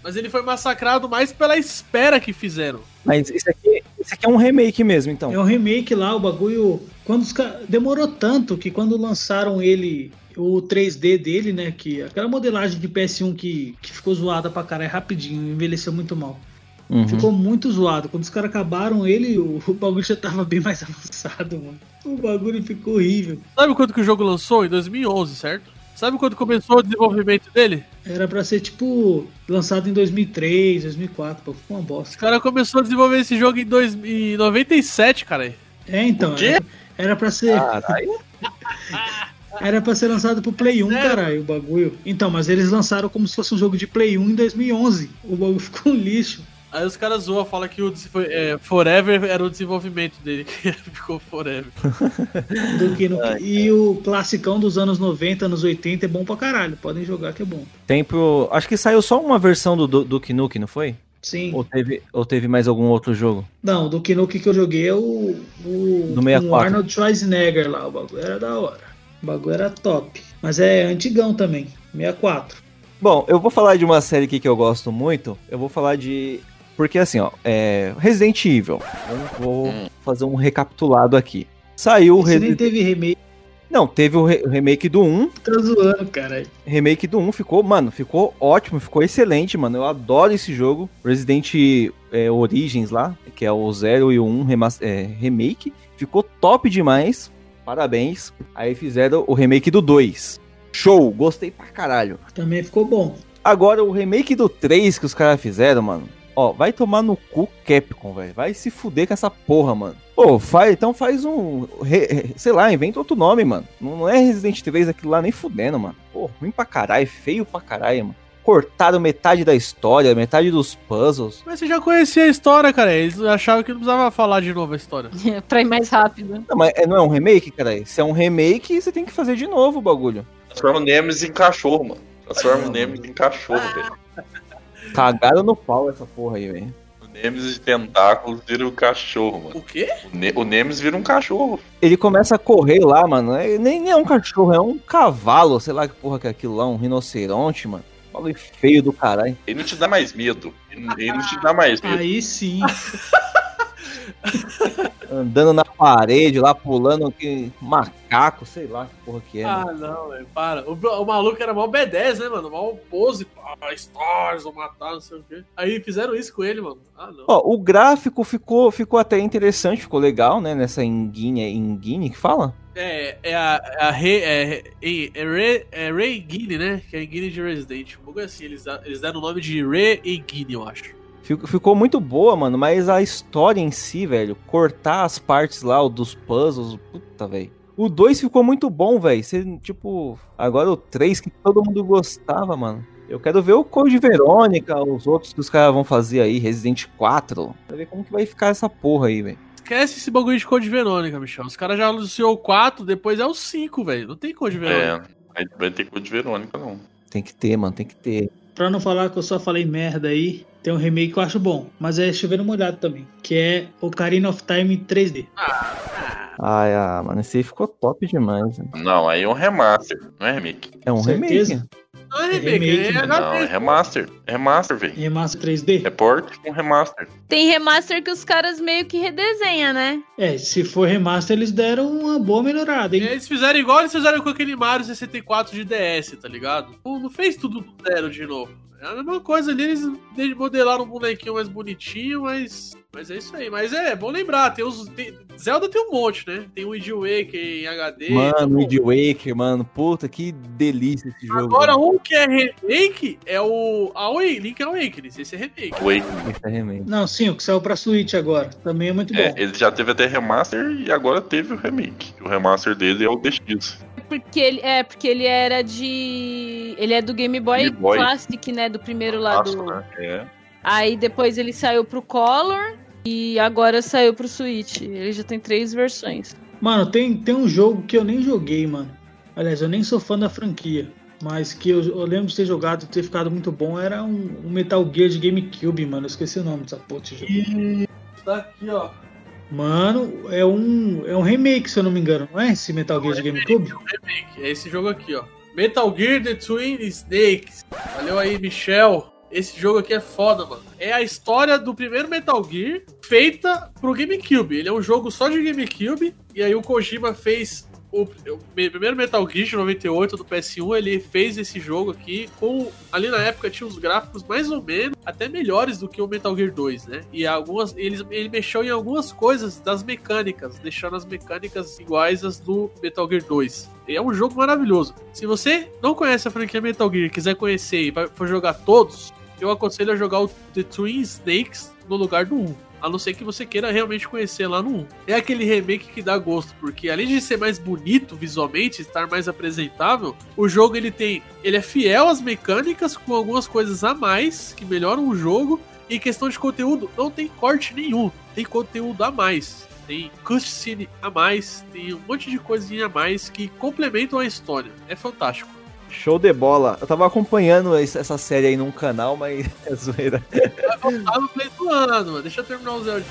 Mas ele foi massacrado mais pela espera que fizeram. Mas esse aqui, esse aqui é um remake mesmo, então. É um remake lá, o bagulho. Quando os ca- Demorou tanto que quando lançaram ele, o 3D dele, né? Que aquela modelagem de PS1 que, que ficou zoada pra caralho rapidinho, envelheceu muito mal. Uhum. Ficou muito zoado. Quando os caras acabaram ele, o, <laughs> o bagulho já tava bem mais <laughs> avançado, mano. O bagulho ficou horrível. Sabe quando que o jogo lançou? Em 2011, certo? Sabe quando começou o desenvolvimento dele? Era pra ser tipo lançado em 2003, 2004, pô, ficou uma Os bosta. caras começaram a desenvolver esse jogo em, dois, em 97, cara. É, então. O quê? Era, era pra ser. Caralho. <laughs> Era pra ser lançado pro Play 1, Sério? caralho, o bagulho. Então, mas eles lançaram como se fosse um jogo de Play 1 em 2011. O bagulho ficou um lixo. Aí os caras zoam, falam que o é, Forever era o desenvolvimento dele, <laughs> que ficou Forever. <laughs> Do que no- Ai, e o classicão dos anos 90, anos 80 é bom pra caralho. Podem jogar que é bom. Tempo. Acho que saiu só uma versão do Duke Nukem, não foi? Sim. Ou teve, ou teve mais algum outro jogo? Não, do Nukem que eu joguei é o. o Do 64. com o Arnold Schwarzenegger lá. O bagulho era da hora. O bagulho era top. Mas é antigão também. 64. Bom, eu vou falar de uma série aqui que eu gosto muito. Eu vou falar de. Porque assim, ó, é. Resident Evil. Eu vou Hum. fazer um recapitulado aqui. Saiu o Você nem Resident teve remake. Não, teve o, re- o remake do 1. Tá zoando, caralho. Remake do 1 ficou, mano, ficou ótimo, ficou excelente, mano. Eu adoro esse jogo. Resident é, Origins lá, que é o 0 e o 1 remas- é, remake. Ficou top demais. Parabéns. Aí fizeram o remake do 2. Show, gostei pra caralho. Também ficou bom. Agora, o remake do 3 que os caras fizeram, mano. Ó, vai tomar no cu Capcom, velho. Vai se fuder com essa porra, mano. Pô, faz, então faz um. re- sei lá, inventa outro nome, mano. Não, não é Resident 3 aquilo lá nem fudendo, mano. Pô, ruim pra caralho, feio pra caralho, mano. cortaram metade da história, metade dos puzzles. Mas você já conhecia a história, cara. Eles achavam que não precisava falar de novo a história. <laughs> pra ir mais rápido. Não, mas é- não é um remake, cara? Se é um remake, você tem que fazer de novo o bagulho. Transforma o Nemesis em cachorro, mano. Transforma o Nemesis em cachorro, velho. Cagaram no pau essa porra aí, velho. O Nemesis de tentáculos vira o cachorro, mano. O quê? O, ne o Nemesis vira um cachorro. Ele começa a correr lá, mano. é- nem, nem é um cachorro, é um cavalo, sei lá que porra que é aquilo lá, um rinoceronte, mano. Bagulho feio do caralho. Ele não te dá mais medo. Ele, ele não te dá mais medo. Aí sim. <laughs> Andando na parede lá, pulando que macaco, sei lá que porra que é. mano. Ah, não, velho, para. O, o maluco era mal B10, né, mano? Mal pose, pá, stars, vou matar, não sei o quê. Aí fizeram isso com ele, mano. Ah, não. Ó, o gráfico ficou, ficou até interessante, ficou legal, né? Nessa Engine, é Engine que fala? É, é a, é a Rei, é, é, é, Ray, é Ray Guinea, né? Que é a Guinea de Resident. Um pouco assim, eles, eles deram o nome de Ray e Guinea, eu acho. Fico- Ficou muito boa, mano, mas a história em si, velho, cortar as partes lá o dos puzzles, puta, velho. O 2 ficou muito bom, velho. Tipo, agora o 3 que todo mundo gostava, mano. Eu quero ver o Code Verônica, os outros que os caras vão fazer aí, Resident 4. Pra ver como que vai ficar essa porra aí, velho. Esquece esse bagulho de Code Verônica, Michel. Os caras já anunciou o 4, depois é o 5, velho. Não tem Code Verônica. É, aí vai ter coisa de Verônica, não. Tem que ter, mano, tem que ter. Pra não falar que eu só falei merda aí, tem um remake que eu acho bom, mas é chovendo molhado também, que é Ocarina of Time 3D. Ai, ah, mano, esse aí ficou top demais. né? Não, aí é um remaster, não é remake. É um Certeza? remake. Não é remake, remake, é mano. Não, é remaster. É remaster, velho. Remaster 3D? É port com remaster. Tem remaster que os caras meio que redesenham, né? É, se for remaster, eles deram uma boa melhorada, hein? Eles fizeram igual eles fizeram com aquele Mario 64 de DS, tá ligado? Não, fez tudo do zero de novo. É a mesma coisa ali, eles de- modelaram um bonequinho mais bonitinho, mas. Mas é isso aí. Mas é, bom lembrar, tem os. tem- Zelda tem um monte, né? Tem o Wind Waker em HD. Mano, então, Wind Waker, mano, puta, que delícia esse jogo. Agora, um que é remake é o. A Awakening, Link Awakening. Esse é remake. Wake. Esse é remake. Não, sim, o que saiu pra Switch agora. Também é muito É, bom. ele já teve até remaster e agora teve o remake. O remaster dele é o DX. Porque ele é porque ele era de ele é do Game Boy, Game Boy. Classic, né, do primeiro lá Nossa, do. né? É. Aí depois ele saiu pro Color e agora saiu pro Switch. Ele já tem três versões. Mano, tem, tem um jogo que eu nem joguei, mano. Aliás, eu nem sou fã da franquia. Mas que eu, eu lembro de ter jogado e ter ficado muito bom. Era um, um Metal Gear de GameCube, mano. Eu esqueci o nome dessa porra desse jogo. Tá aqui, ó. Mano, é um, é um remake, se eu não me engano, não é? Esse Metal Gear de GameCube? remake. É esse jogo aqui, ó. Metal Gear The Twin Snakes. Valeu aí, Michel. Esse jogo aqui é foda, mano. É a história do primeiro Metal Gear feita pro GameCube. Ele é um jogo só de GameCube. E aí o Kojima fez o, primeiro Metal Gear de 98 do PS1. Ele fez esse jogo aqui com. Ali na época tinha os gráficos mais ou menos até melhores do que o Metal Gear 2, né? E algumas. Ele, ele mexeu em algumas coisas das mecânicas, deixando as mecânicas iguais às do Metal Gear 2. E é um jogo maravilhoso. Se você não conhece a franquia Metal Gear, quiser conhecer e for jogar todos, eu aconselho a jogar o The Twin Snakes no lugar do 1. A não ser que você queira realmente conhecer lá no 1. É aquele remake que dá gosto, porque além de ser mais bonito visualmente, estar mais apresentável, o jogo ele tem. Ele é fiel às mecânicas, com algumas coisas a mais que melhoram o jogo. E questão de conteúdo, não tem corte nenhum. Tem conteúdo a mais. Tem cutscene a mais, tem um monte de coisinha a mais que complementam a história. É fantástico. Show de bola. Eu tava acompanhando essa série aí num canal, mas <laughs> é zoeira. Vai voltar no play do ano, mano. Deixa eu terminar o Zelda.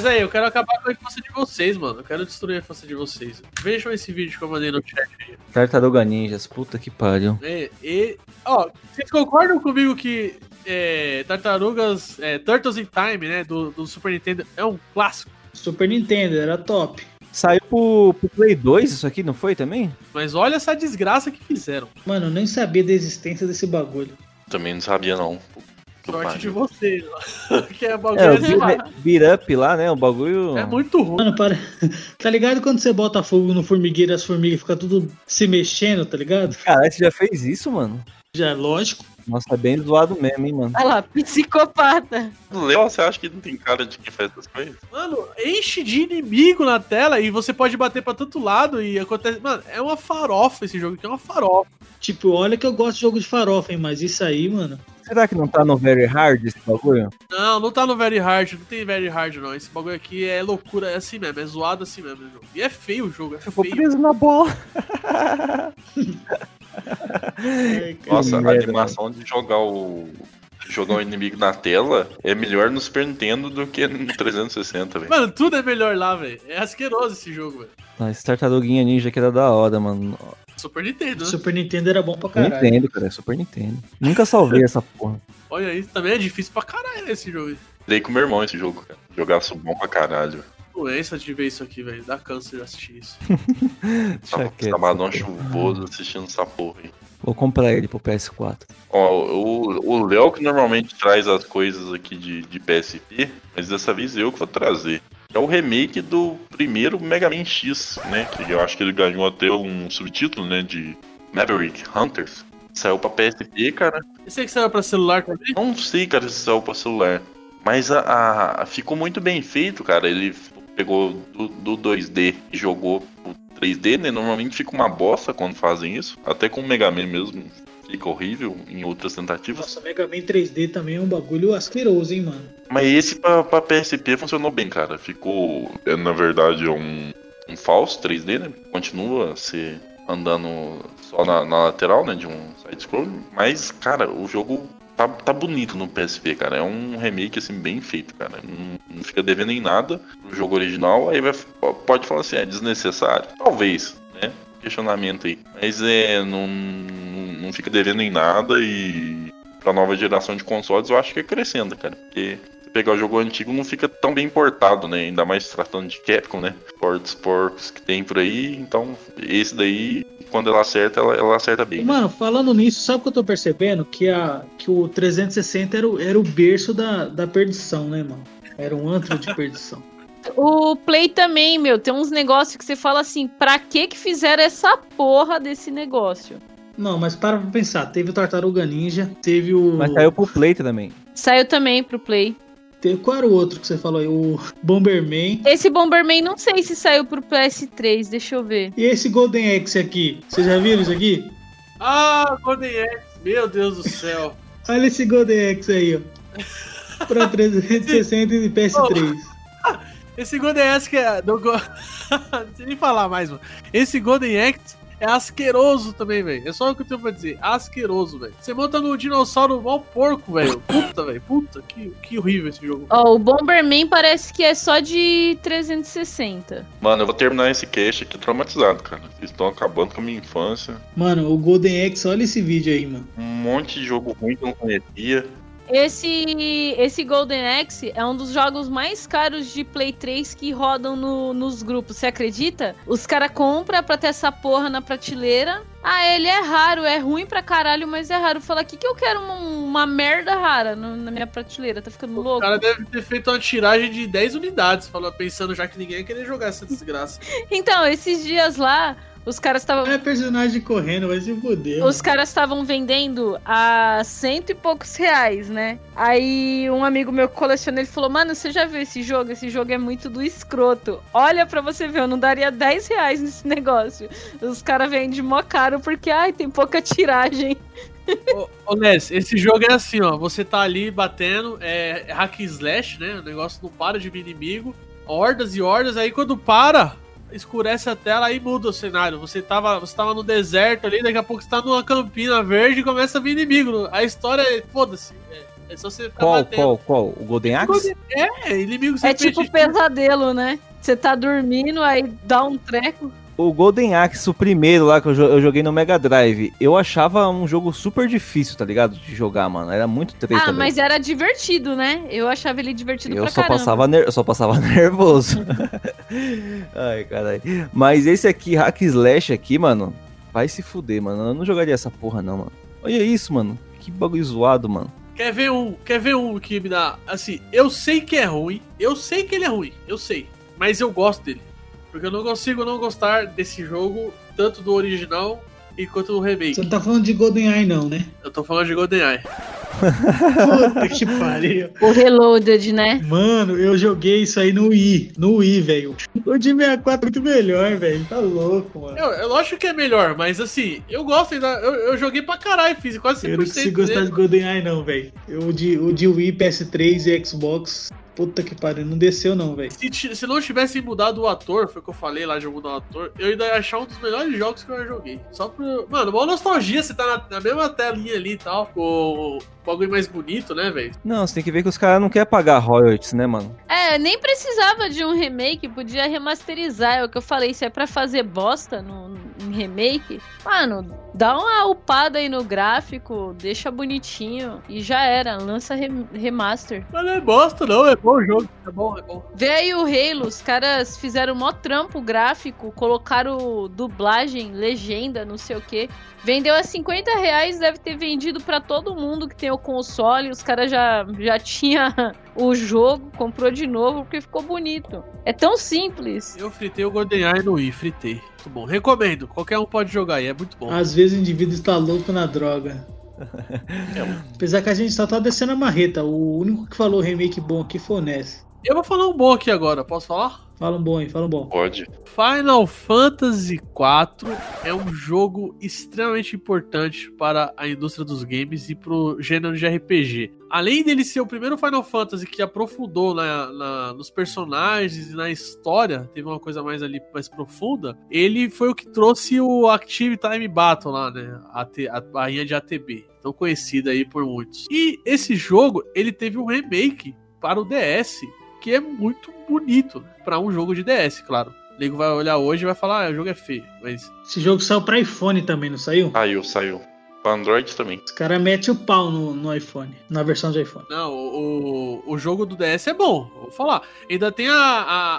Mas aí, eu quero acabar com a infância de vocês, mano. Eu quero destruir a infância de vocês. Vejam esse vídeo que eu mandei no chat aí. Tartaruga Ninjas, puta que pariu. É, e, ó, vocês concordam comigo que é, Tartarugas, é, Turtles in Time, né, do, do Super Nintendo, é um clássico. Super Nintendo, era top. Saiu pro, pro Play 2 isso aqui, não foi também? Mas olha essa desgraça que fizeram. Mano, eu nem sabia da existência desse bagulho. Também não sabia, não. Sorte de você, <laughs> que é bagulho É, o beat, beat up lá, né? O bagulho. é muito ruim. Mano, para... <laughs> tá ligado quando você bota fogo no formigueiro e as formigas ficam tudo se mexendo, tá ligado? Caralho, você já fez isso, mano? Já é lógico. Nossa, é bem zoado mesmo, hein, mano. Olha lá, psicopata. Léo, você acha que não tem cara de quem faz essas coisas? Mano, enche de inimigo na tela e você pode bater pra tanto lado e acontece. Mano, é uma farofa esse jogo aqui, é uma farofa. Tipo, olha que eu gosto de jogo de farofa, hein, mas isso aí, mano. Será que não tá no Very Hard esse bagulho? Não, não tá no Very Hard, não tem Very Hard não. Esse bagulho aqui é loucura, é assim mesmo, é zoado assim mesmo. o jogo. E é feio o jogo, é Ficou feio. preso na bola. Ai. Nossa, a animação de jogar o. Jogar o inimigo na tela é melhor no Super Nintendo do que no 360, velho. Mano, tudo é melhor lá, velho. É asqueroso esse jogo, velho. Esse tartaruguinha ninja que era da hora, mano. Super Nintendo, né? Super Nintendo era bom pra caralho. Nintendo, cara. É Super Nintendo. Nunca salvei essa porra. Olha isso, também é difícil pra caralho esse jogo. aí. Dei com meu irmão esse jogo, cara. Jogaço bom pra caralho. Doença de ver isso aqui, velho. Dá câncer de assistir isso. <laughs> Sabadão chuvoso assistindo essa porra aí. Vou comprar ele pro PS4. Ó, o o Léo que normalmente traz as coisas aqui de, de PSP, mas dessa vez eu que vou trazer. É o remake do primeiro Mega Man X, né? Que eu acho que ele ganhou até um subtítulo, né? De Maverick Hunters. Saiu pra PSP, cara. Esse aí que saiu pra celular também? Não sei, cara, se saiu pra celular. Mas a, a- ficou muito bem feito, cara. Ele pegou do, do 2D e jogou pro 3D, né? Normalmente fica uma bosta quando fazem isso. Até com o Mega Man mesmo fica horrível em outras tentativas. Nossa, Mega Man 3D também é um bagulho asqueroso, hein, mano. Mas esse pra, pra PSP funcionou bem, cara. Ficou, é, na verdade, um, um falso 3D, né? Continua se andando só na, na lateral, né? De um side-scroll. Mas, cara, o jogo tá, tá bonito no PSP, cara. É um remake, assim, bem feito, cara. Não, não fica devendo em nada no jogo original. Aí vai, pode falar assim, é desnecessário. Talvez? Questionamento aí. Mas é, não, não, fica devendo em nada e pra nova geração de consoles eu acho que acrescenta, cara. Porque se pegar o jogo antigo não fica tão bem portado, né? Ainda mais tratando de Capcom, né? Portos porcos que tem por aí. Então, esse daí, quando ela acerta, ela, ela acerta bem. né? Mano, falando nisso, sabe o que eu tô percebendo? Que, a, que o 360 era o, era o berço da, da perdição, né, mano? Era um antro de perdição. <laughs> O Play também, meu, tem uns negócios que você fala assim, pra que que fizeram essa porra desse negócio? Não, mas para pra pensar. Teve o Tartaruga Ninja, teve o. Mas saiu pro Play também. Saiu também pro Play. Teve, qual era o outro que você falou aí? O Bomberman. Esse Bomberman não sei se saiu pro PS3, deixa eu ver. E esse Golden Axe aqui? Vocês já viram isso aqui? Ah, Golden Axe, meu Deus do céu. <laughs> Olha esse Golden Axe aí, ó. Pra 360 e PS3. <laughs> Esse Golden Axe que é. Do Go... <laughs> Não sei nem falar mais, mano. Esse Golden Axe é asqueroso também, velho. É só o que eu tenho pra dizer. Asqueroso, velho. Você monta no dinossauro mal porco, velho. Puta, velho. Puta, que, que horrível esse jogo. Ó, o Bomberman parece que é só de 360. Mano, eu vou terminar esse cast aqui traumatizado, cara. Vocês estão acabando com a minha infância. Mano, o Golden Axe, olha esse vídeo aí, mano. Um monte de jogo ruim que eu não conhecia. Esse, esse Golden Axe é um dos jogos mais caros de Play 3 que rodam no- nos grupos, você acredita? Os caras compram pra ter essa porra na prateleira. Ah, ele é raro, é ruim pra caralho, mas é raro. Fala, o que, que eu quero uma, uma merda rara no- na minha prateleira? Tá ficando O louco? cara deve ter feito uma tiragem de 10 unidades, falou, pensando já que ninguém ia querer jogar essa desgraça. <laughs> Então, esses dias lá, os caras estavam. É personagem correndo, vai se foder. Os caras estavam vendendo a cento e poucos reais, né? Aí um amigo meu que coleciona, ele falou, mano, você já viu esse jogo? Esse jogo é muito do escroto. Olha pra você ver, eu não daria 10 reais nesse <laughs> negócio. Os caras vendem mó caro porque, ai, tem pouca tiragem. Ô, ô Ness, esse jogo é assim, ó. Você tá ali batendo, é, é hack and slash, né? O negócio não para de vir inimigo. Hordas e hordas, aí quando para, escurece a tela aí muda o cenário. Você tava, você tava no deserto ali, daqui a pouco você tá numa campina verde e começa a vir inimigo. A história é. Foda-se. É, é só você ficar Qual, batendo. qual, qual? O Golden Axe? É, inimigo É tipo pesadelo, né? Você tá dormindo, aí dá um treco. O Golden Axe, o primeiro lá que eu, eu joguei no Mega Drive, eu achava um jogo super difícil, tá ligado? De jogar, mano. Era muito treta, Ah, mas era divertido, né? Eu achava ele divertido Eu pra só, caramba. passava ner- eu só passava <laughs> nervoso. <laughs> Ai, caralho. Mas esse aqui, Hack Slash aqui, mano, vai se fuder, mano. Eu não jogaria essa porra, não, mano. Olha isso, mano. Que bagulho zoado, mano. Quer ver um, quer ver um que me dá. Assim, eu sei que é ruim, eu sei que ele é ruim, eu sei. Mas eu gosto dele. Porque eu não consigo não gostar desse jogo, tanto do original e quanto do remake. Você não tá falando de GoldenEye, não, né? Eu tô falando de GoldenEye. Puta que pariu. O Reloaded, né? Mano, eu joguei isso aí no Wii. No Wii, velho. O de 64 é muito melhor, velho. Tá louco, mano. Eu, eu lógico que é melhor, mas assim, eu gosto ainda. Eu, eu joguei pra caralho, fiz quase 100% Eu não consigo gostar de GoldenEye, não, velho. O de, o de Wii, PS3 e Xbox. Puta que pariu. Não desceu, não, velho. Se, se não tivessem mudado o ator, foi o que eu falei lá de mudar o ator, eu ainda ia achar um dos melhores jogos que eu já joguei. Só por. Mano, uma nostalgia, você tá na, na mesma telinha ali e tal, com o bagulho mais bonito, né, velho? Não, você tem que ver que os caras não querem pagar royalties, né, mano? É, nem precisava de um remake, podia remasterizar. É o que eu falei, se é pra fazer bosta no, em remake, mano, dá uma upada aí no gráfico, deixa bonitinho e já era, lança rem- remaster. Mas não é bosta, não, é bom o jogo. É bom, é bom. Vê aí o Halo, os caras fizeram mó trampo gráfico, colocaram dublagem, legenda, não sei o que. Vendeu a 50 reais, deve ter vendido pra todo mundo que tem o console. Os caras já, já tinha <laughs> o jogo, comprou de novo porque ficou bonito. É tão simples. Eu fritei o GoldenEye no Wii, fritei. Muito bom. Recomendo, qualquer um pode jogar aí, é muito bom. Às vezes o indivíduo está louco na droga. <laughs> Apesar que a gente só tá descendo a marreta. O único que falou remake bom aqui foi o Ness. Eu vou falar um bom aqui agora, posso falar? Fala um bom aí, fala um bom. Pode. Final Fantasy IV é um jogo extremamente importante para a indústria dos games e pro gênero de RPG. Além dele ser o primeiro Final Fantasy que aprofundou na, na- nos personagens e na história, teve uma coisa mais ali mais profunda, ele foi o que trouxe o Active Time Battle lá, né? A, a barrinha de ATB, tão conhecida aí por muitos. E esse jogo, ele teve um remake para o DS, que é muito bonito para um jogo de DS, claro. O nego vai olhar hoje e vai falar, ah, o jogo é feio, mas Esse jogo saiu pra iPhone também, não saiu? Saiu, saiu. Pra Android também. Os caras metem o pau no, no iPhone, na versão de iPhone. Não, o, o, o jogo do DS é bom, vou falar. Ainda tem a. a,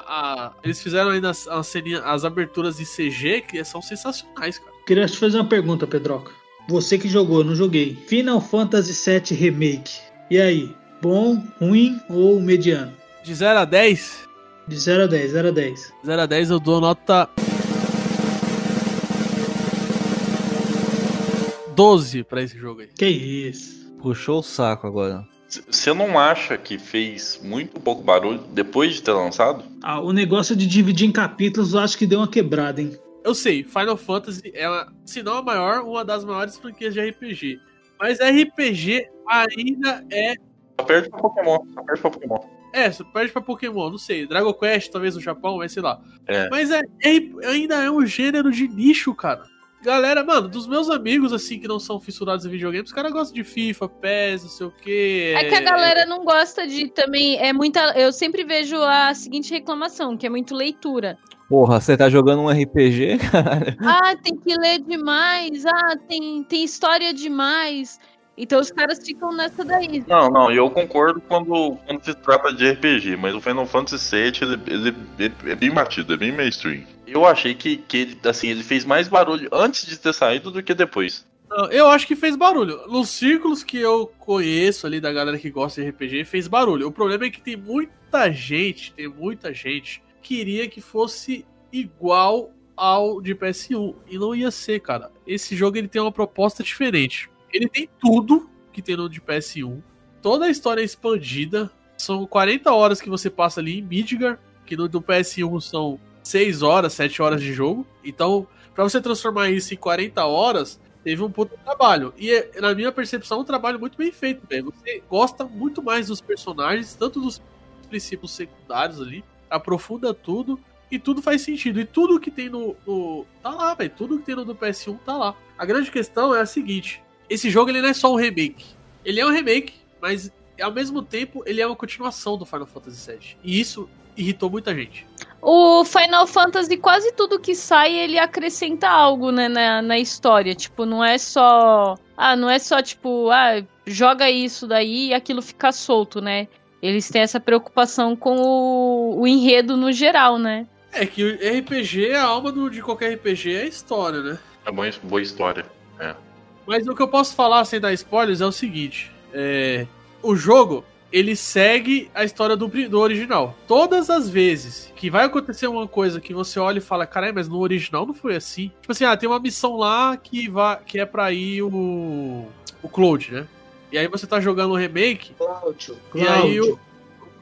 a- eles fizeram ainda as, as, as aberturas em CG que são sensacionais, cara. Queria te fazer uma pergunta, Pedroca. Você que jogou, eu não joguei. Final Fantasy VII Remake. E aí? Bom, ruim ou mediano? De 0 a 10, De 0 a 10, 0 a 10. 0 a 10 eu dou nota 12 pra esse jogo aí. Que isso? Puxou o saco agora. Você não acha que fez muito pouco barulho depois de ter lançado? Ah, o negócio de dividir em capítulos eu acho que deu uma quebrada, hein? Eu sei, Final Fantasy é, uma- se não a maior, uma das maiores franquias de RPG. Mas RPG ainda é. Só perde pra Pokémon. Só perde pra Pokémon. É, você perde pra Pokémon, não sei. Dragon Quest, talvez no Japão, mas sei lá. É. Mas é, é- ainda é um gênero de nicho, cara. Galera, mano, dos meus amigos, assim, que não são fissurados em videogames, os caras gostam de FIFA, PES, não sei o quê. É que a galera não gosta de também. É muita. Eu sempre vejo a seguinte reclamação, que é muito leitura. Porra, você tá jogando um RPG, <laughs> cara? Ah, tem que ler demais. Ah, tem, tem história demais. Então os caras ficam nessa daí. Não, não, eu concordo quando, quando se trata de RPG, mas o Final Fantasy VII ele, ele- ele é bem batido, é bem mainstream. Eu achei que, que ele, assim, ele fez mais barulho antes de ter saído do que depois. Eu acho que fez barulho. Nos círculos que eu conheço ali da galera que gosta de RPG, fez barulho. O problema é que tem muita gente, tem muita gente que queria que fosse igual ao de PS1 e não ia ser, cara. Esse jogo ele tem uma proposta diferente. Ele tem tudo que tem no de PS1, toda a história é expandida. São 40 horas que você passa ali em Midgar, que no do PS1 são 6 horas, 7 horas de jogo. Então, pra você transformar isso em 40 horas, teve um puto trabalho. E é, na minha percepção, um trabalho muito bem feito, velho. Você gosta muito mais dos personagens, tanto dos princípios secundários ali, aprofunda tudo e tudo faz sentido. E tudo que tem no. no- tá lá, velho. Tudo que tem no do PS1 tá lá. A grande questão é a seguinte: esse jogo ele não é só um remake. Ele é um remake, mas ao mesmo tempo ele é uma continuação do Final Fantasy VII. E isso irritou muita gente. O Final Fantasy, quase tudo que sai, ele acrescenta algo, né, na, na história. Tipo, não é só. Ah, não é só tipo, ah, joga isso daí e aquilo fica solto, né? Eles têm essa preocupação com o, o enredo no geral, né? É que o RPG, a alma do- de qualquer RPG é a história, né? É boa, boa história. Mas o que eu posso falar sem dar spoilers é o seguinte: é, o jogo ele segue a história do, do original. Todas as vezes que vai acontecer uma coisa que você olha e fala, caralho, mas no original não foi assim. Tipo assim, ah, tem uma missão lá que, vai, que é pra ir o. o Cloud, né? E aí você tá jogando o remake, Cláudio. e aí o.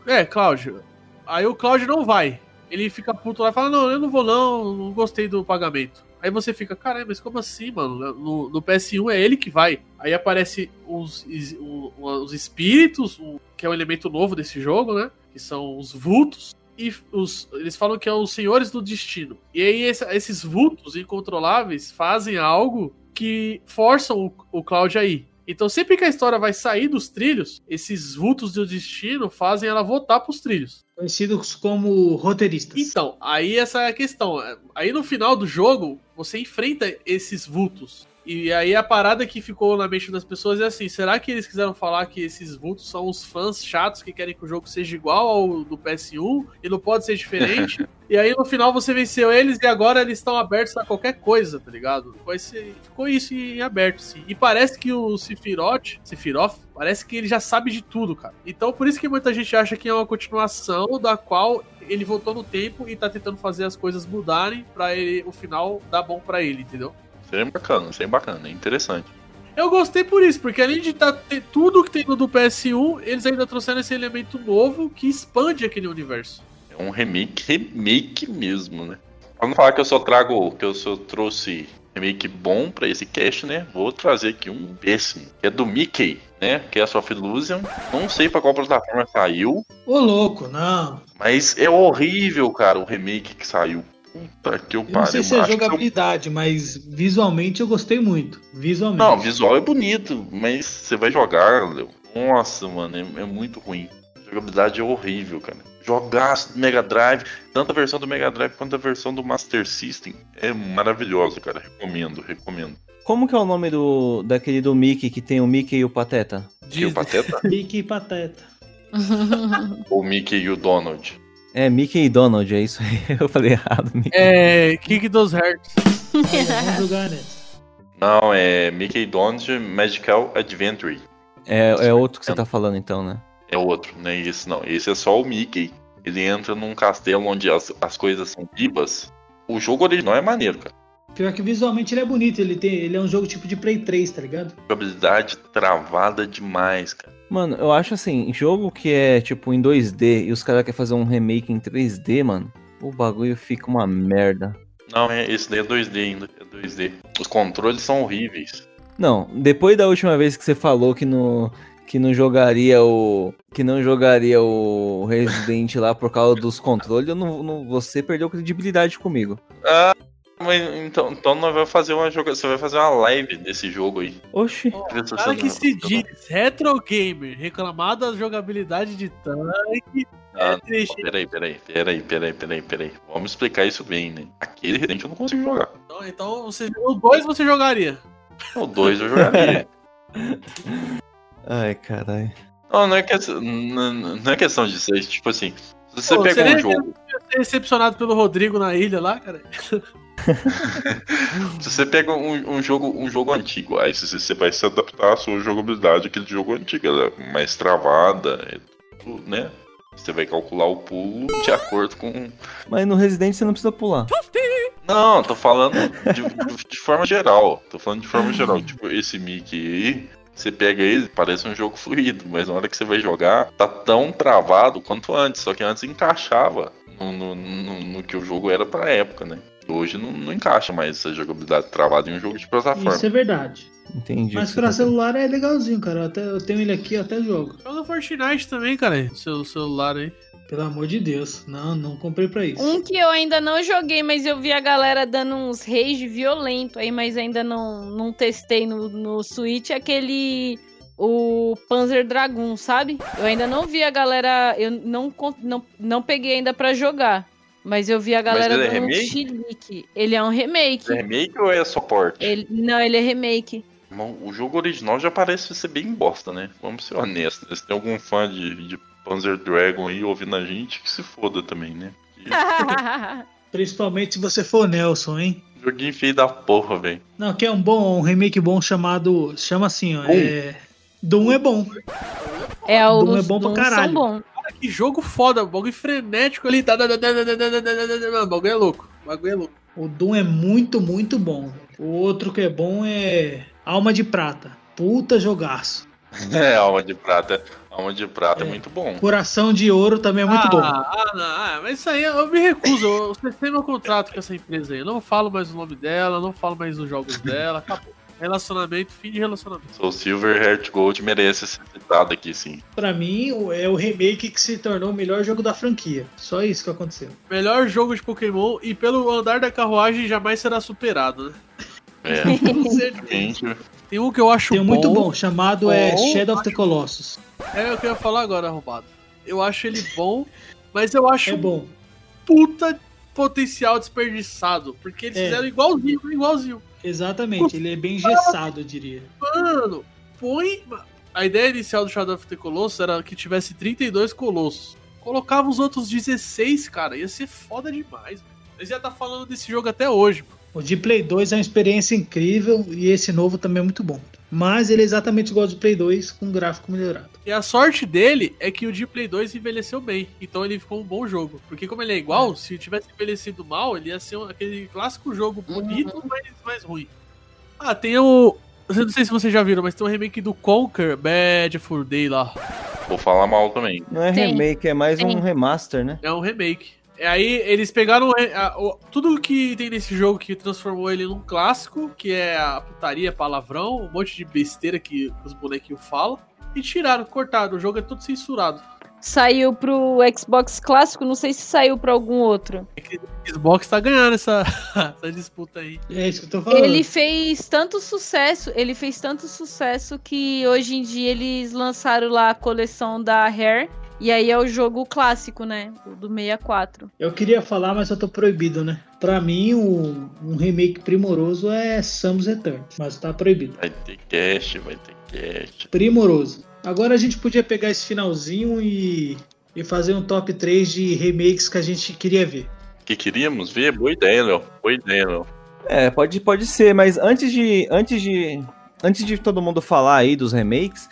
É, Cláudio. Aí o Cláudio não vai. Ele fica puto lá e fala: Não, eu não vou, não, não gostei do pagamento. Aí você fica, caralho, mas como assim, mano? No, no PS1 é ele que vai. Aí aparece os, is- o- o- os espíritos, que é um elemento novo desse jogo, né? Que são os vultos. E os, eles falam que são os senhores do destino. E aí esse- esses vultos incontroláveis fazem algo que forçam o, o Cloud a ir. Então, sempre que a história vai sair dos trilhos, esses vultos do destino fazem ela voltar pros trilhos. Conhecidos como roteiristas. Então, aí essa é a questão. Aí no final do jogo, você enfrenta esses vultos. E aí a parada que ficou na mente das pessoas é assim: será que eles quiseram falar que esses vultos são os fãs chatos que querem que o jogo seja igual ao do PS1 e não pode ser diferente? <laughs> e aí no final você venceu eles e agora eles estão abertos a qualquer coisa, tá ligado? Ser- ficou isso em aberto, sim. E parece que o Sephiroth, Sephiroth, parece que ele já sabe de tudo, cara. Então por isso que muita gente acha que é uma continuação da qual ele voltou no tempo e tá tentando fazer as coisas mudarem pra ele, o final dar bom pra ele, entendeu? Seria bacana, seria bacana, é interessante. Eu gostei por isso, porque além de tá, ter tudo que tem no do PS1, eles ainda trouxeram esse elemento novo que expande aquele universo. É um remake, remake mesmo, né? Pra não falar que eu só trago, que eu só trouxe remake bom pra esse cast, né? Vou trazer aqui um péssimo, que é do Mickey, né? Que é a Soft Illusion. Não sei pra qual plataforma saiu, Ô, louco, não. mas é horrível, cara, o remake que saiu. Puta que eu Eu não sei se é que eu- jogabilidade, mas visualmente eu gostei muito. Visualmente. Não, o visual é bonito, mas você vai jogar, Léo. Nossa, mano, é, é muito ruim. A jogabilidade é horrível, cara. Jogar Mega Drive, tanto a versão do Mega Drive quanto a versão do Master System, é maravilhoso, cara. Recomendo, recomendo. Como que é o nome do daquele do Mickey que tem o Mickey e o Pateta? E o Pateta? <laughs> Mickey Pateta. Ou Mickey e o Donald? É, Mickey e Donald, é isso aí. <laughs> Eu falei errado. Mickey. É. Kick dos Hearts. <laughs> Vamos jogar. Não, é Mickey Donald Magical Adventure. É, é outro que você tá falando então, né? É outro, não é esse não. Esse é só o Mickey. Ele entra num castelo onde as, as coisas são vivas. O jogo original é maneiro, cara. Pior que visualmente ele é bonito, ele, tem, ele é um jogo tipo de Play 3, tá ligado? Jogabilidade travada demais, cara. Mano, eu acho assim, jogo que é tipo em 2D e os caras querem fazer um remake em 3D, mano, o bagulho fica uma merda. Não, é, esse daí é 2D ainda. É 2D. Os controles são horríveis. Não, depois da última vez que você falou que não, que não jogaria o. Que não jogaria o Resident lá por causa dos controles, eu não, não- você perdeu credibilidade comigo. Ah, mas então, então nós vamos fazer uma joga... Você vai fazer uma live desse jogo aí. Oxi. Se Cara que se diz retro gamer, reclamar da jogabilidade de tanque. Ah, é triste. Peraí, peraí, peraí, peraí, peraí, peraí. Vamos explicar isso bem, né? Aquele Resident eu não consigo jogar. Então, então você, o 2 você jogaria. O 2 eu jogaria. <laughs> Ai, caralho. não, não é, questão, não, não é questão de ser, tipo assim, se você Pô, pega seria um jogo, Ser recepcionado pelo Rodrigo na ilha lá, cara. <laughs> <laughs> se você pega um, um jogo, um jogo antigo, aí você, você vai se adaptar à sua jogabilidade àquele jogo antigo, ela é mais travada, é né? Você vai calcular o pulo de acordo com. Mas no Resident você não precisa pular. Não, tô falando de, de- de forma geral. Tô falando de forma geral. Tipo, esse Mickey aí, você pega ele, parece um jogo fluido, mas na hora que você vai jogar, tá tão travado quanto antes. Só que antes encaixava no, no- no- no que o jogo era pra época, né? Hoje não, não encaixa mais essa jogabilidade travada em um jogo de plataforma. Isso é verdade. Entendi. Mas pra tá celular é legalzinho, cara. Eu, até, eu tenho ele aqui, eu até jogo. Joga Fortnite também, cara. Seu celular aí. Pelo amor de Deus. Não, não comprei pra isso. Um que eu ainda não joguei, mas eu vi a galera dando uns rage violento aí, mas ainda não, não testei no, no Switch, é aquele. O Panzer Dragoon, sabe? Eu ainda não vi a galera. Eu não, não, não peguei ainda pra jogar. Mas eu vi a galera ele é dando um remake? chilique. Ele é um remake. É remake ou é só port? Ele... Não, ele é remake. Irmão, O jogo original já parece ser bem bosta, né? Vamos ser honestos. Se tem algum fã de, de Panzer Dragon aí ouvindo a gente, que se foda também, né? Porque <laughs> Principalmente se você for Nelson, hein? joguinho feio da porra, velho. Não, que é um bom, um remake bom chamado. Chama assim, ó. É. Doom é bom. é, o Doom é bom pra caralho. Bom que jogo foda, bagulho frenético ali. Tá, bagulho é louco. Bagulho é louco. O Doom é muito, muito bom. O outro que é bom é Alma de Prata. Puta jogaço. É, Alma de Prata. Alma de Prata é, é muito bom. Coração de Ouro também é muito ah, bom. Ah, não, ah, mas isso aí eu me recuso. Eu, eu cessei meu contrato com essa empresa aí. Eu não falo mais o nome dela, não falo mais os jogos dela. Acabou. Relacionamento, fim de relacionamento. O Silver Heart Gold merece ser citado aqui, sim. Pra mim, é o remake que se tornou o melhor jogo da franquia. Só isso que aconteceu. Melhor jogo de Pokémon e pelo andar da carruagem jamais será superado, né? É, <laughs> Com certeza. Tem um que eu acho Tem um bom. muito bom, chamado é Bom. Shadow of the Colossus. É o que eu ia falar agora, roubado. Eu acho ele bom, mas eu acho É bom. puta potencial desperdiçado. Porque eles É. fizeram igualzinho, igualzinho. Exatamente, ele é bem engessado, eu diria. Mano, põe. A ideia inicial do Shadow of the Colossus era que tivesse 32 colossos. Colocava os outros 16, cara. Ia ser foda demais, mano. Eles já tá falando desse jogo até hoje, mano. O de Play 2 é uma experiência incrível e esse novo também é muito bom. Mas ele é exatamente igual ao de Play 2 com gráfico melhorado. E a sorte dele é que o de Play 2 envelheceu bem. Então ele ficou um bom jogo. Porque como ele é igual, se tivesse envelhecido mal, ele ia ser aquele clássico jogo bonito, mas mais ruim. Ah, tem o. Eu não sei se vocês já viram, mas tem um remake do Conquer Bad for Day lá. Vou falar mal também. Não é Tem. remake, é mais Tem. um remaster, né? É um remake. E aí eles pegaram é, tudo que tem nesse jogo que transformou ele num clássico, que é a putaria, palavrão, um monte de besteira que os bonequinhos falam, e tiraram, cortaram. O jogo é todo censurado. Saiu pro Xbox clássico, não sei se saiu pra algum outro. O Xbox tá ganhando essa, <laughs> essa disputa aí. É isso que eu tô falando. Ele fez tanto sucesso, ele fez tanto sucesso que hoje em dia eles lançaram lá a coleção da Rare. E aí é o jogo clássico, né? O do 64. Eu queria falar, mas eu tô proibido, né? Pra mim, o- um remake primoroso é Samus Return, mas tá proibido. Vai ter cast, vai ter cast. Primoroso. Agora a gente podia pegar esse finalzinho e, e fazer um top 3 de remakes que a gente queria ver. Que queríamos ver? Boa ideia, Léo. Boa ideia, Léo. É, pode, pode ser, mas antes de, antes de, antes de todo mundo falar aí dos remakes,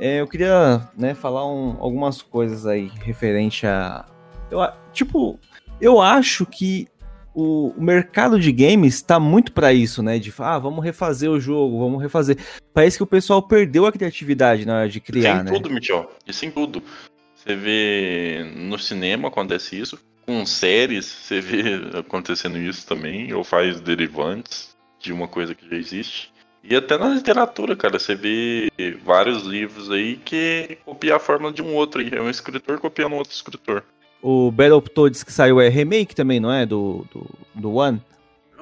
é, eu queria, né, falar um- algumas coisas aí referente a, eu, tipo, eu acho que o, o mercado de games tá muito pra isso, né, de ah, vamos refazer o jogo, vamos refazer. Parece que o pessoal perdeu a criatividade na hora de criar, Isso em né? tudo, Michel. Isso em tudo. Você vê no cinema acontece isso. Com séries, você vê <laughs> acontecendo isso também. Ou faz derivantes de uma coisa que já existe. E até na literatura, cara, você vê vários livros aí que copia a fórmula de um outro. aí. É um escritor copiando outro escritor. O Battletoads que saiu é remake também, não é? Do, do, do One?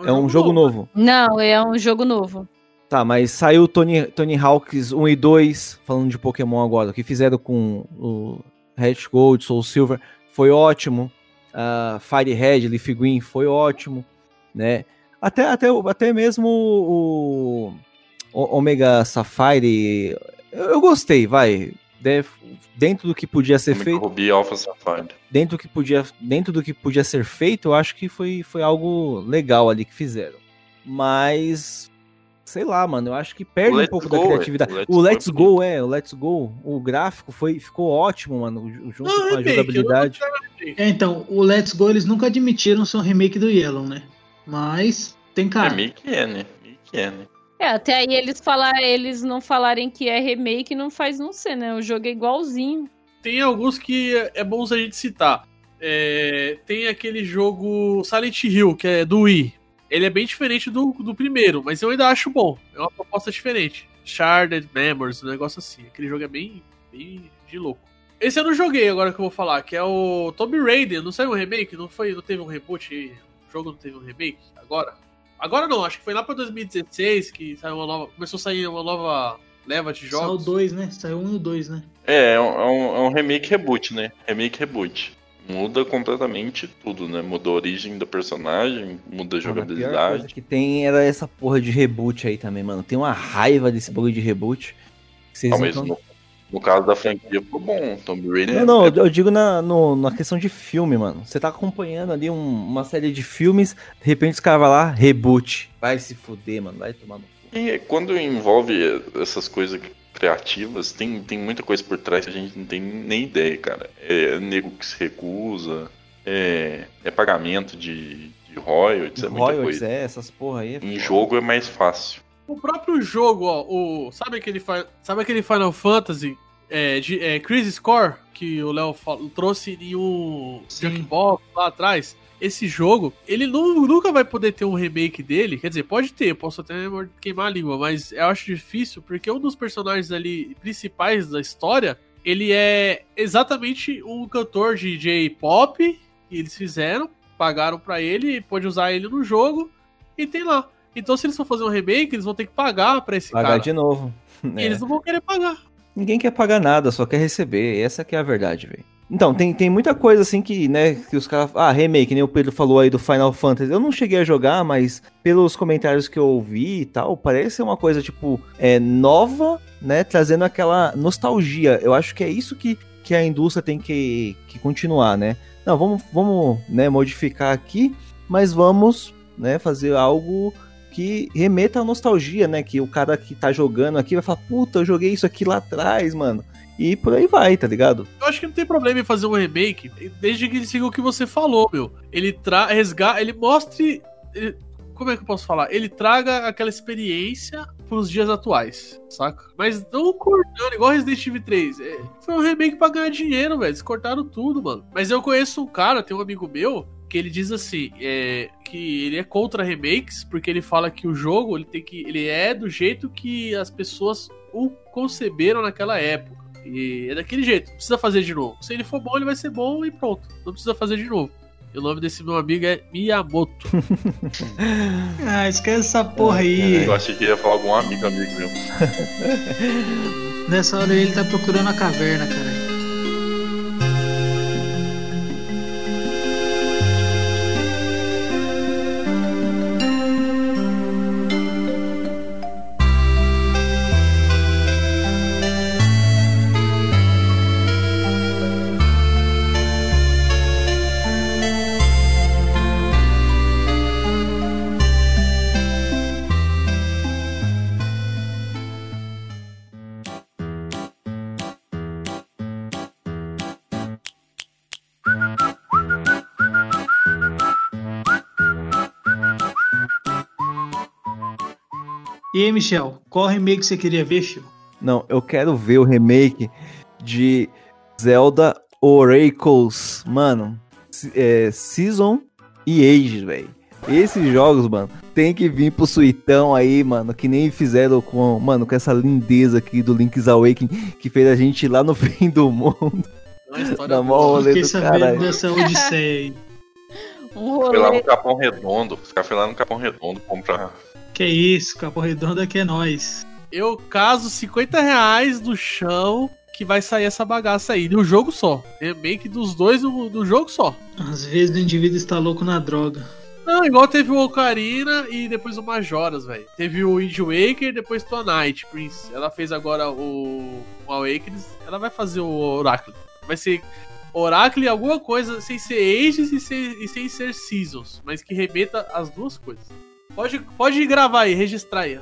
É um jogo novo. Não, é um jogo novo. Tá, mas saiu Tony, Tony Hawks 1 e 2, falando de Pokémon agora, o que fizeram com o Red Gold, Soul Silver, foi ótimo. Uh, Fire Red, Leaf Green, foi ótimo, né? Até, até, até mesmo o Omega Sapphire, eu, eu gostei, vai. De- dentro do que podia ser Amigo feito, Ruby Alpha Sapphire. dentro do que podia, dentro do que podia ser feito, eu acho que foi, foi algo legal ali que fizeram. Mas sei lá, mano, eu acho que perde um pouco Go, da é. criatividade. O Let's O Go é Let's Go é, o Let's Go, o gráfico foi ficou ótimo, mano, ju- junto Não, com a remake, jogabilidade. É, então, o Let's Go eles nunca admitiram ser um remake do Yellow, né? Mas tem cara. É que é, né? Meio que é, né? É, até aí eles falar, eles não falarem que é remake não faz não ser, né? O jogo é igualzinho. Tem alguns que é bom a gente citar. É, tem aquele jogo Silent Hill, que é do Wii. Ele é bem diferente do, do primeiro, mas eu ainda acho bom. É uma proposta diferente. Sharded Memories, um negócio assim. Aquele jogo é bem, bem de louco. Esse eu não joguei agora que eu vou falar, que é o Tomb Raider. Não saiu um remake? Não, foi, não teve um reboot? O jogo não teve um remake? Agora? Agora não, acho que foi lá pra 2016 que saiu uma nova. Começou a sair uma nova leva de Saiu o jogos. 2, né? Saiu um e o 2, né? É, é um, é um- é um remake reboot, né? Remake reboot. muda completamente tudo, né? Muda a origem do personagem, muda a Mano, a pior coisa jogabilidade. que tem era essa porra de reboot aí também, mano. Tem uma raiva desse bagulho de reboot. que Vocês Ah, não mas tão- no, caso da franquia ficou bom. Tomb Raider Não, é- não, é eu eu digo na, no- na questão de filme, mano. Você tá acompanhando ali um- uma série de filmes, de repente os caras vão lá, reboot. Vai se fuder, mano. Vai tomar no cu. E quando envolve essas coisas criativas, tem, tem muita coisa por trás que a gente não tem nem ideia, cara. É nego que se recusa, é, é pagamento de, de royalties, é muita Royalties, coisa. é, essas porra aí. é Em foda. jogo é mais fácil. O próprio jogo, ó, o, sabe, aquele, sabe aquele Final Fantasy é, de, é, Crisis Core que o Léo trouxe em um Sim. Junkbox lá atrás? Esse jogo, ele nu- nunca vai poder ter um remake dele. Quer dizer, pode ter, eu posso até queimar a língua, mas eu acho difícil porque um dos personagens ali principais da história ele é exatamente um cantor de J-pop que eles fizeram, pagaram pra ele e pôde usar ele no jogo e tem lá. Então, se eles for fazer um remake, eles vão ter que pagar pra esse Pagar cara. de novo. <laughs> E É. eles não vão querer pagar. Ninguém quer pagar nada, só quer receber. Essa que é a verdade, velho. Então, tem, tem muita coisa assim que, né, que os caras. Ah, remake, nem o Pedro falou aí do Final Fantasy. Eu não cheguei a jogar, mas pelos comentários que eu ouvi e tal, parece ser uma coisa, tipo, é, nova, né, trazendo aquela nostalgia. Eu acho que é isso que, que a indústria tem que, que continuar, né? Não, vamos, vamos né, modificar aqui, mas vamos né, fazer algo que remeta à nostalgia, né? Que o cara que tá jogando aqui vai falar, puta, eu joguei isso aqui lá atrás, mano. E por aí vai, tá ligado? Eu acho que não tem problema em fazer um remake, desde que ele siga o que você falou, meu. Ele tra resga ele mostre. ele- como é que eu posso falar? Ele traga aquela experiência pros dias atuais, saca? Mas não cortando, igual Resident Evil 3. É, foi um remake pra ganhar dinheiro, velho. Eles cortaram tudo, mano. Mas eu conheço um cara, tem um amigo meu, que ele diz assim, é, que ele é contra remakes, porque ele fala que o jogo ele tem que. ele é do jeito que as pessoas o conceberam naquela época. E é daquele jeito, não precisa fazer de novo. Se ele for bom, ele vai ser bom e pronto. Não precisa fazer de novo. E o nome desse meu amigo é Miyamoto. <laughs> Ah, esquece essa porra aí. Eu achei que ia falar algum amigo, amigo meu. <laughs> Nessa hora ele tá procurando a caverna, cara. Aí, Michel, qual remake você queria ver, filho? Não, eu quero ver o remake de Zelda Oracles, mano. É, Season e Age, velho. Esses jogos, mano, tem que vir pro suitão aí, mano, que nem fizeram com, mano, com essa lindeza aqui do Link's Awakening, que fez a gente ir lá no <laughs> fim do mundo. Uma história Dá mó rolê do caralho. dessa <laughs> odisseia aí. Um Foi lá rolê. no Capão Redondo. Foram lá no Capão Redondo comprar. Que isso, Capão Redondo aqui é nós. Eu caso 50 reais no chão que vai sair essa bagaça aí. No jogo só. Remake dos dois no, no jogo só. Às vezes o indivíduo está louco na droga. Não, igual teve o Ocarina e depois o Majoras, velho. Teve o Wind Waker e depois Twilight Prince. Ela fez agora o, o Awakens. Ela vai fazer o Oracle. Vai ser Oracle alguma coisa sem ser Ages e, sem- e sem ser Seasons. Mas que remeta as duas coisas. Pode, pode gravar aí, registrar aí. ó.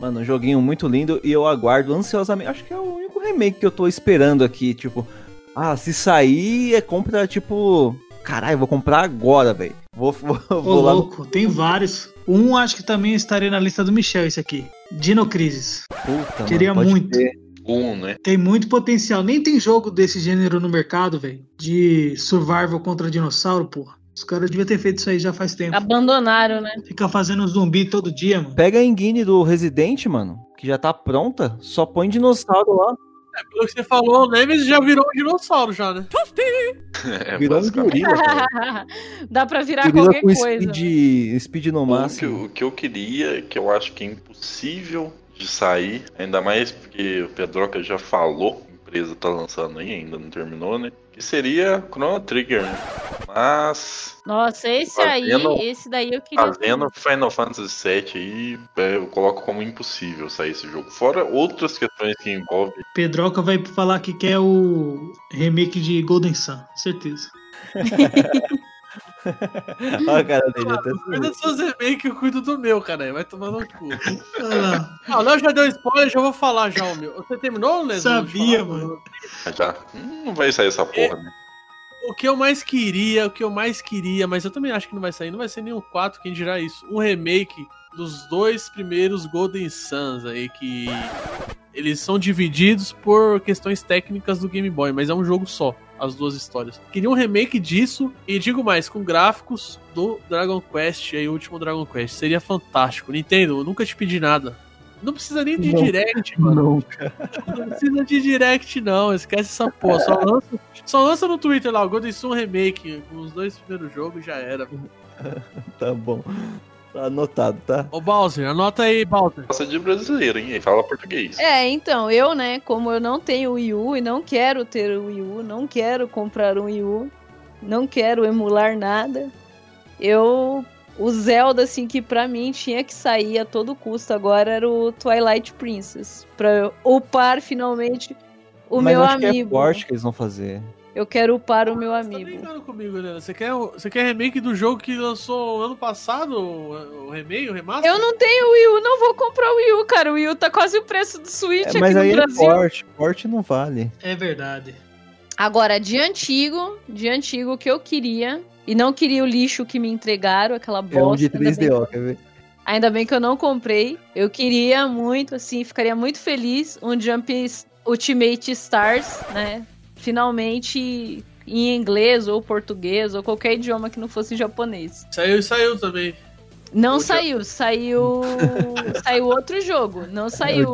Mano, um joguinho muito lindo e eu aguardo ansiosamente. Acho que é o único remake que eu tô esperando aqui, tipo, ah, se sair é compra tipo, caralho, vou comprar agora, velho. Vou, <laughs> vou, Ô, vou lá louco, tem vários. Um acho que também estaria na lista do Michel, esse aqui. Dino Crisis. puta, Queria mano, pode muito. crer. Um, né? Tem muito potencial. Nem tem jogo desse gênero no mercado, velho. De survival contra dinossauro, porra. Os caras deviam ter feito isso aí já faz tempo. Abandonaram, né? Ficar fazendo zumbi todo dia, mano. Pega a engine do Resident, mano, que já tá pronta, só põe dinossauro lá. Pelo que você falou, o Nemesis já virou um dinossauro já, né? <laughs> É, Virou um gorila. <laughs> Dá pra virar Gorila qualquer com coisa. speed, speed no O que, máximo. o que eu queria, que eu acho que é impossível de sair, ainda mais porque o Pedroca já falou, empresa tá lançando aí, ainda não terminou, né? Que seria Chrono Trigger, né? Mas Nossa, esse Fazendo- aí, esse daí eu queria. fazendo Final Fantasy VII aí, é, eu coloco como impossível sair esse jogo. Fora outras questões que envolvem. Pedroca vai falar que quer o remake de Golden Sun, certeza. <laughs> <laughs> Olha a cara dele, até Cuida dos seus remakes, eu cuido do meu, cara. Vai tomar no cu. Ah, o Léo já deu spoiler, já vou falar já o meu. Você terminou, Léo? Sabia, mano. Já. Hum, Não vai sair essa porra, né? O que eu mais queria, o que eu mais queria, mas eu também acho que não vai sair, não vai ser nenhum 4, quem dirá isso. Um remake dos dois primeiros Golden Suns aí, que eles são divididos por questões técnicas do Game Boy, mas é um jogo só, as duas histórias. Queria um remake disso, e digo mais, com gráficos do Dragon Quest, aí o último Dragon Quest. Seria fantástico. Nintendo, eu nunca te pedi nada. Não precisa nem de Não. direct, mano. Nunca. Não precisa de direct, não. Esquece essa porra. Só lança, só lança no Twitter lá, o Golden Sun Remake, com os dois primeiros jogos já era. Tá bom. Anotado, tá? Ô, Bowser, anota aí, Bowser. Gosta de brasileiro, hein? Ele fala português. É, então, eu, né, como eu não tenho Wii U e não quero ter o Wii U, não quero comprar um Wii U, não quero emular nada, eu. O Zelda, assim, que pra mim tinha que sair a todo custo agora era o Twilight Princess. Pra eu upar finalmente o Mas meu acho que é amigo. forte que eles vão fazer. Eu quero upar o meu Você tá amigo. brincando comigo, né? Você quer, você quer remake do jogo que lançou ano passado? O, remake, o remaster? Eu não tenho Wii U, não vou comprar o Wii U, cara. O Wii U tá quase o preço do Switch É, aqui mas no aí é Brasil. forte. Forte não vale. É verdade. Agora, de antigo, de antigo que eu queria, e não queria o lixo que me entregaram, aquela bosta. É um de ainda, bem, 3DO, quer ver? ainda bem que eu não comprei. Eu queria muito, assim, ficaria muito feliz um Jump Ultimate Stars, né? Finalmente em inglês ou português ou qualquer idioma que não fosse japonês. Saiu, saiu também. Não O saiu, saiu. <laughs> saiu outro jogo. Não saiu.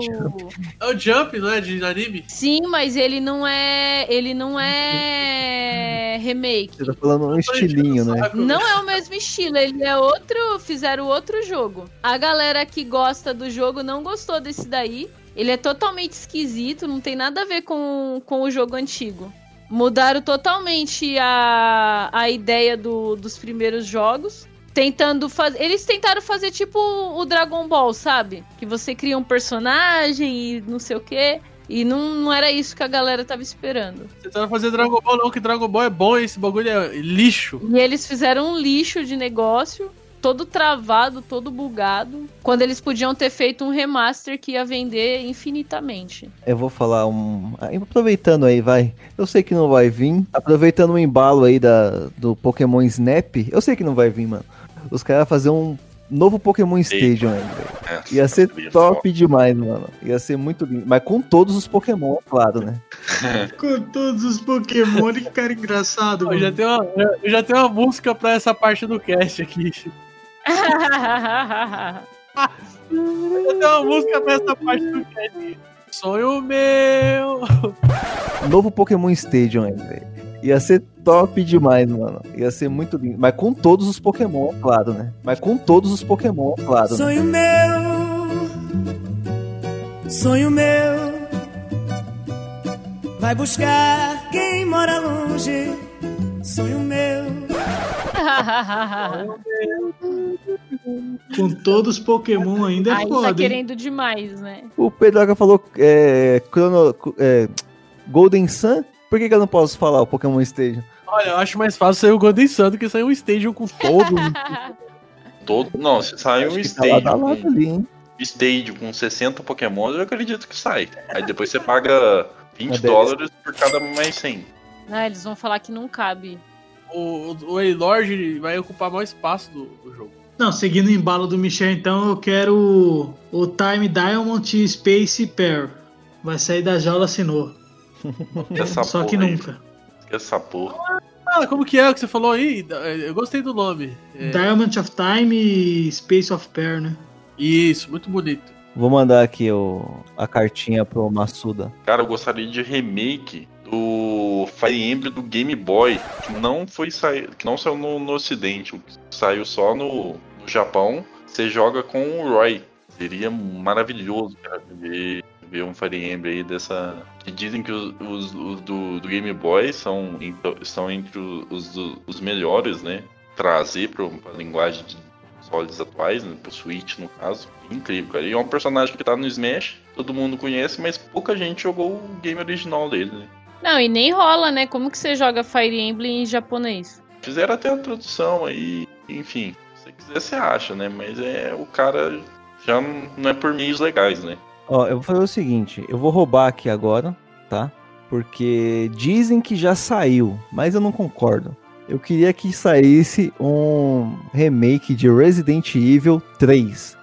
É o Jump, não é? De anime? Sim, mas ele não é. Ele não é remake. Você tá falando um estilinho, né? Não é o mesmo estilo, ele é outro. Fizeram outro jogo. A galera que gosta do jogo não gostou desse daí. Ele é totalmente esquisito, não tem nada a ver com, com o jogo antigo. Mudaram totalmente a, a ideia do- dos primeiros jogos. Tentando fazer. Eles tentaram fazer tipo o Dragon Ball, sabe? Que você cria um personagem e não sei o quê. E não, não era isso que a galera tava esperando. Tentando fazer Dragon Ball, não, que Dragon Ball é bom, esse bagulho é lixo. E eles fizeram um lixo de negócio, todo travado, todo bugado, quando eles podiam ter feito um remaster que ia vender infinitamente. Eu vou falar um. aí, Aproveitando aí, vai. Eu sei que não vai vir. Aproveitando o embalo aí da, do Pokémon Snap. Eu sei que não vai vir, mano. Os caras vão fazer um novo Pokémon Stadium aí, velho. É, Ia ser top demais, mano. Ia ser muito lindo. Mas com todos os Pokémon, claro, né? <laughs> Com todos os Pokémon, que cara engraçado, Eu já, tenho uma, eu já tenho uma música pra essa parte do cast aqui. Eu tenho uma música pra essa parte do cast. Sonho meu. Novo Pokémon Stadium aí, velho. Ia ser top demais, mano. Ia ser muito lindo. Mas com todos os Pokémon, claro, né? Mas com todos os Pokémon, claro. Né? Sonho meu, sonho meu, vai buscar quem mora longe. Sonho meu, Com todos os Pokémon ainda é Aí foda, tá hein? querendo demais, né? O Pedroca falou é, Chrono, é, Golden Sun. Por que, que eu não posso falar o Pokémon Stadium? Olha, eu acho mais fácil sair o Golden Sun do que sair um Stadium com todo. <laughs> Todo... Não, se sair um que tá lá com, ali, hein? stage com 60 Pokémon, eu acredito que sai. Aí depois você paga 20 Uma dez. dólares por cada mais 100. Ah, eles vão falar que não cabe. o o Waylord vai ocupar mais espaço do, do jogo. Não, seguindo o embalo do Michel, então, eu quero o, o Time Diamond Space Pair. Vai sair da jaula. <laughs> Essa Só que porra aí. nunca. Essa porra. Ah, como que é o que você falou aí? Eu gostei do nome. É, Diamond of Time e Space of Pair, né? Isso, muito bonito. Vou mandar aqui o, a cartinha pro Massuda. Cara, eu gostaria de remake do Fire Emblem do Game Boy, que não foi que não saiu no, no ocidente, o saiu só no, no Japão. Você joga com o Roy. Seria maravilhoso, cara, ver ver um Fire Emblem aí dessa. Que dizem que os, os- os do, do Game Boy são, então, estão entre os, os, melhores, né? Trazer para a linguagem de consoles atuais, né? Pro Switch no caso. Incrível, cara. E é um personagem que tá no Smash, todo mundo conhece, mas pouca gente jogou o game original dele, né? Não, e nem rola, né? Como que você joga Fire Emblem em japonês? Fizeram até a tradução aí, enfim. Se você quiser, você acha, né? Mas é o cara já não é por meios legais, né? Ó, eu vou fazer o seguinte, eu vou roubar aqui agora, tá? Porque dizem que já saiu, mas eu não concordo. Eu queria que saísse um remake de Resident Evil 3,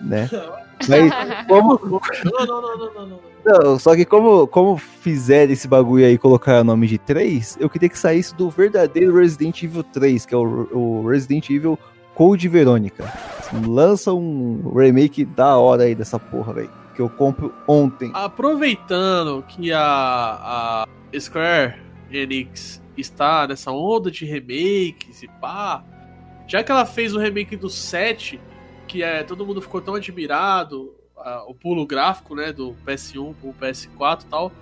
né? <laughs> Mas <laughs> como, Não, não, não, não, não, não. não, só que como, como fizeram esse bagulho aí e colocaram o nome de 3, eu queria que saísse do verdadeiro Resident Evil 3, que é o, o Resident Evil Code Verônica. Lança um remake da hora aí dessa porra, velho. Que eu compro ontem. Aproveitando que a, a Square Enix está nessa onda de remakes e pá, já que ela fez o remake do 7, que é todo mundo ficou tão admirado, o pulo gráfico, né, do PS1 pro PS4 e tal,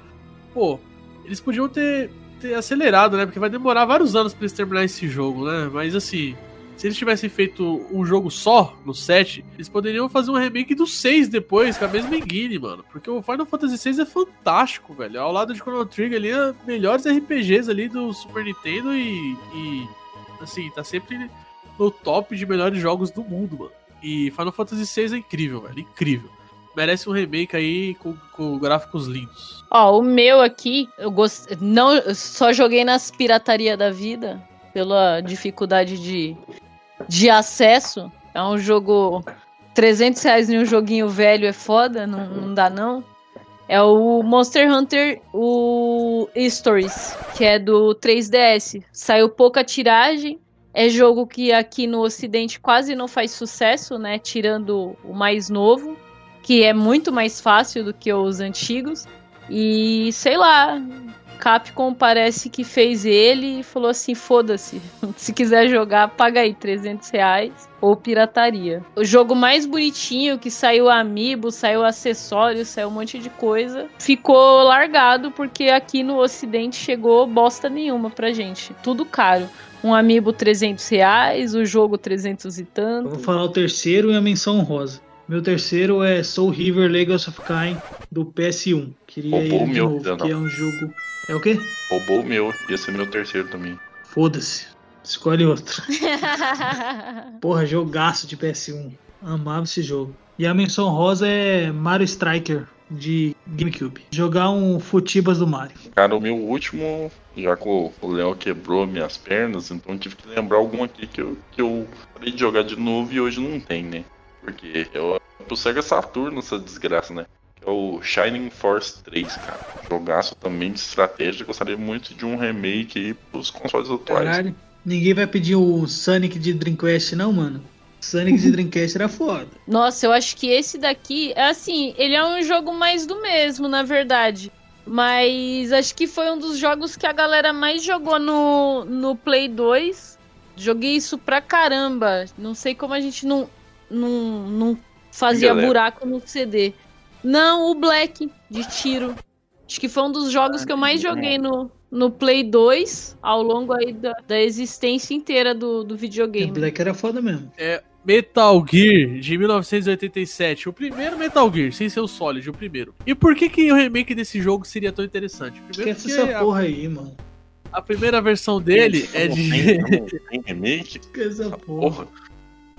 pô, eles podiam ter, ter acelerado, né, porque vai demorar vários anos pra eles terminar esse jogo, né, mas assim, se eles tivessem feito um jogo só no 7, eles poderiam fazer um remake do 6 depois, com a mesma engine, mano. Porque o Final Fantasy 6 é fantástico, velho. Ao lado de Chrono Trigger ali, é melhores RPGs ali do Super Nintendo e, e, assim, tá sempre no top de melhores jogos do mundo, mano. E Final Fantasy 6 é incrível, velho. Incrível. Merece um remake aí com, com gráficos lindos. Ó, o meu aqui, eu gost... não só joguei nas pirataria da vida pela dificuldade de, de acesso. É um jogo 300 reais em um joguinho velho é foda, não, não dá não. É o Monster Hunter, o Stories, que é do 3DS. Saiu pouca tiragem. É jogo que aqui no Ocidente quase não faz sucesso, né? Tirando o mais novo, que é muito mais fácil do que os antigos. E sei lá, Capcom parece que fez ele e falou assim: foda-se, <laughs> se quiser jogar, paga aí 300 reais ou pirataria. O jogo mais bonitinho que saiu amiibo, saiu acessório, saiu um monte de coisa, ficou largado porque aqui no Ocidente chegou bosta nenhuma pra gente. Tudo caro. Um amiibo 300 reais, o jogo 300 e Eu tanto. vou falar o terceiro e a menção honrosa. Meu terceiro é Soul River Legacy of Kain do PS1. Queria Roubou ele de meu, novo, que é um jogo. É o quê? Roubou o meu, ia ser meu terceiro também. Foda-se. Escolhe outro. <laughs> Porra, jogaço de PS1. Amava esse jogo. E a menção rosa é Mario Striker de GameCube. Jogar um Futibas do Mario. Cara, o meu último, já que o Léo quebrou minhas pernas, então eu tive que lembrar algum aqui que eu, que eu parei de jogar de novo e hoje não tem, né? Porque eu pro Sega Saturno essa desgraça, né? Que é o Shining Force 3, cara. Jogaço também de estratégia. Gostaria muito de um remake aí pros consoles atuais. Caralho. Ninguém vai pedir o Sonic de Dreamcast, não, mano? Sonic de <laughs> Dreamcast era foda. Nossa, eu acho que esse daqui, é assim, ele é um jogo mais do mesmo, na verdade. Mas acho que foi um dos jogos que a galera mais jogou no, no Play 2. Joguei isso pra caramba. Não sei como a gente não, não, não fazia Galera. buraco no CD. Não, o Black, de tiro. Acho que foi um dos jogos que eu mais joguei no, no Play 2 ao longo aí da, da existência inteira do, do O videogame. Black era foda mesmo. É Metal Gear de 1987. O primeiro Metal Gear, sem ser o Solid, o primeiro. E por que, que o remake desse jogo seria tão interessante? Primeiro Esquece essa a, porra aí, mano. a primeira versão dele é de. tem, <laughs> não tem remake? Esquece essa porra.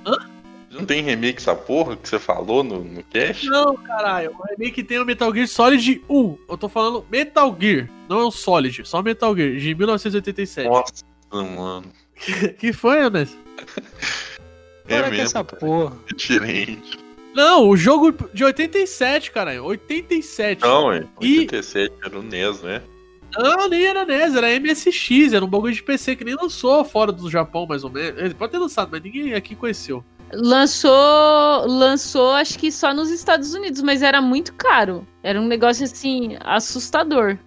porra. Não tem remake essa porra que você falou no, no cast? Não, caralho. O remake tem o Metal Gear Solid 1. Eu tô falando Metal Gear, não é o Solid, só Metal Gear, de 1987. Nossa, mano. <laughs> que foi, Anderson? <laughs> É Para mesmo, essa porra. É diferente. Não, o jogo de 87, caralho. 87. Não, é. E- 87 era o NES, né? Não, nem era NES, era MSX, era um bagulho de PC que nem lançou fora do Japão, mais ou menos. Ele pode ter lançado, mas ninguém aqui conheceu. Lançou, lançou acho que só nos Estados Unidos, mas era muito caro. Era um negócio assim assustador.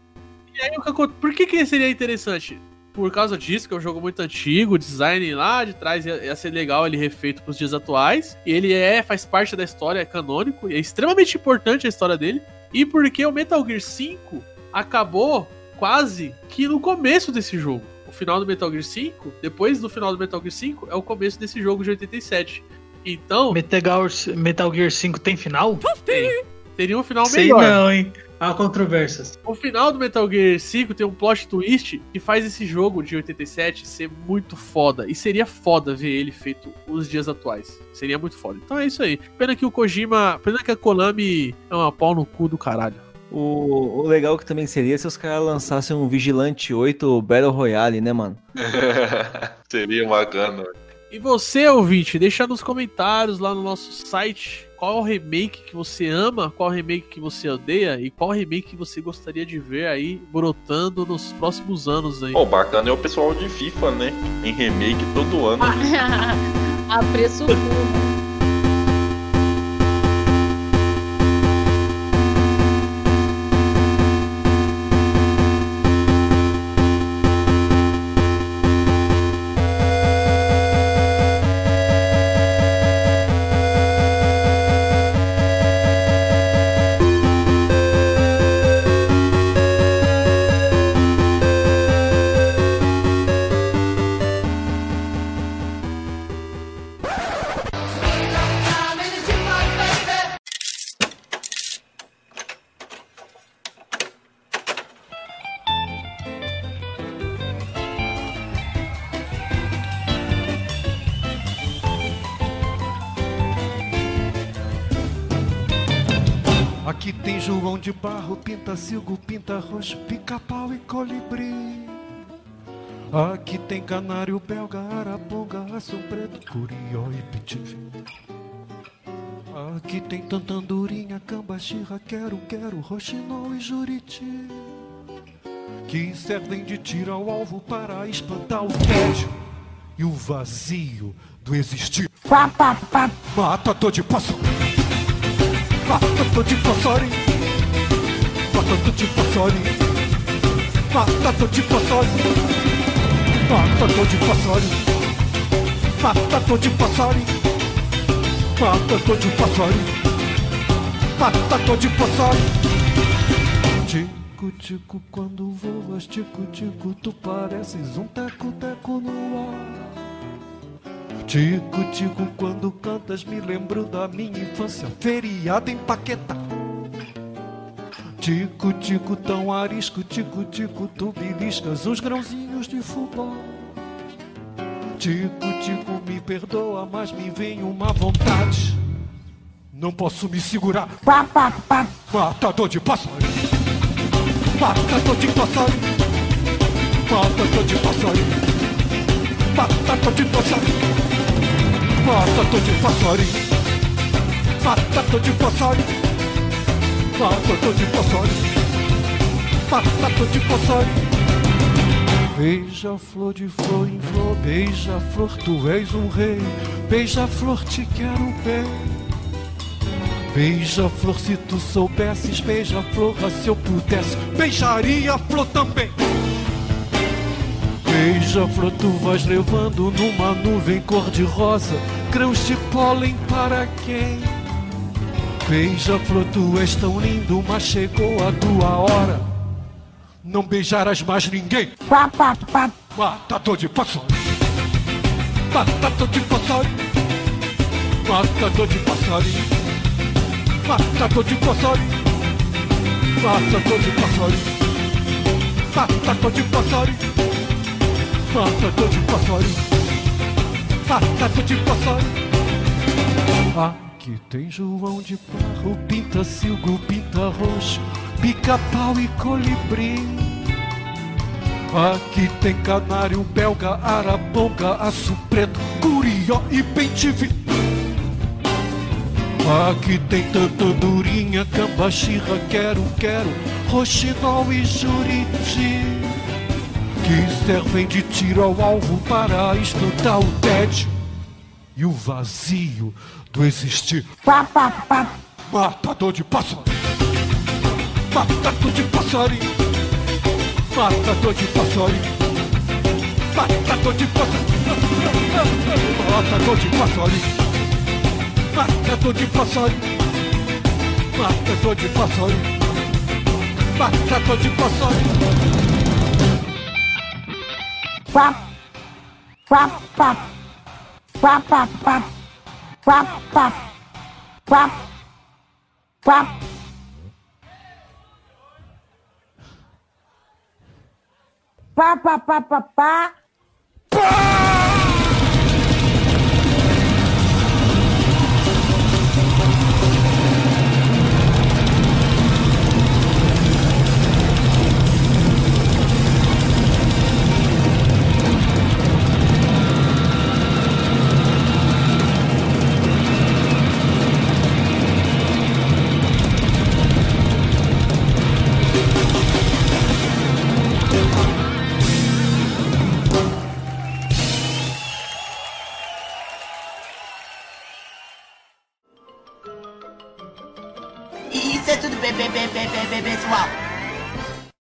E aí, o que acon- por que, que seria interessante? Por causa disso, que é um jogo muito antigo, o design lá de trás ia, ia ser legal ele refeito pros dias atuais. E ele é, faz parte da história, é canônico, e é extremamente importante a história dele. E porque o Metal Gear 5 acabou quase que no começo desse jogo. O final do Metal Gear 5, depois do final do Metal Gear 5, é o começo desse jogo de 87. Então, Metal, Metal Gear 5 tem final? tem- teria um final Sei melhor. não, hein? Há controvérsias. O final do Metal Gear 5 tem um plot twist que faz esse jogo de 87 ser muito foda. E seria foda ver ele feito nos dias atuais. Seria muito foda. Então é isso aí. Pena que o Kojima. Pena que a Konami é uma pau no cu do caralho. O, o legal que também seria se os caras lançassem um Vigilante 8 Battle Royale, né, mano? <laughs> Seria bacana. E você, ouvinte, deixa nos comentários lá no nosso site qual remake que você ama, qual remake que você odeia e qual remake que você gostaria de ver aí brotando nos próximos anos aí. Pô, bacana é o pessoal de FIFA, né? Em remake todo ano. <laughs> A preço full. De Barro, pinta silgo, pinta roxo, pica-pau e colibri. Aqui tem canário belga, araponga, aço preto, curió e pitife. Aqui tem tantandurinha, cambaxirra, quero, quero, roxinol e juriti. Que servem de tiro ao alvo para espantar o tédio e o vazio do existir. Mata tô de passo. Mata tô de passarinho. Tô de passarinho. Mata tô de passarinho. Mata tô de passarinho. Mata tô de passarinho. Mata tô de passarinho. Mata tô de passarinho. Tico, tico, quando voas, tico, tico, tu pareces um teco-teco no ar. Tico, tico, quando cantas me lembro da minha infância feriada em Paquetá. Tico, tico, tão arisco, tico, tico, tu beliscas os grãozinhos de fubá. Tico, tico, me perdoa, mas me vem uma vontade. Não posso me segurar. Matador de passarinho. Matador de passarinho. Matador de passarinho. Matador de passarinho. Matador de passarinho. Matador de passarinho. Matador de passarinho. Matador de passarinho. Beija-flor de flor em flor, beija-flor, tu és um rei. Beija-flor, te quero bem. Beija-flor, se tu soubesses, beija-flor, ah, se eu pudesse, beijaria flor também. Beija-flor, tu vais levando numa nuvem cor-de-rosa, grãos de pólen para quem? Beija-flor, tu és tão lindo, mas chegou a tua hora. Não beijarás mais ninguém. Matador de paçoca. Matador de passarinho. Matador de passarinho. Matador de passarinho. Matador de passarinho. Matador de passarinho. Matador de passarinho. Matador de passarinho. Aqui tem João de Barro, pinta silgo, pinta roxo, pica-pau e colibri. Aqui tem canário belga, araponga, aço preto, curió e bem-te-vi. Aqui tem tantandurinha, cambaxirra, quero, quero, roxinol e juriti. Que servem de tiro ao alvo para espantar o tédio e o vazio do existir. Pá, pá, pá. Matador de pássaro. Matador de passarinho. Matador de passarinho. Matador de passarinho. Matador de passarinho. Matador de passarinho. Matador de passarinho. Matador de passarinho. Pá. Pá, pá. Pá, pá, pá. Whap, whap. Whap. Whap. Pa, pa, pa, pa, pa. pa!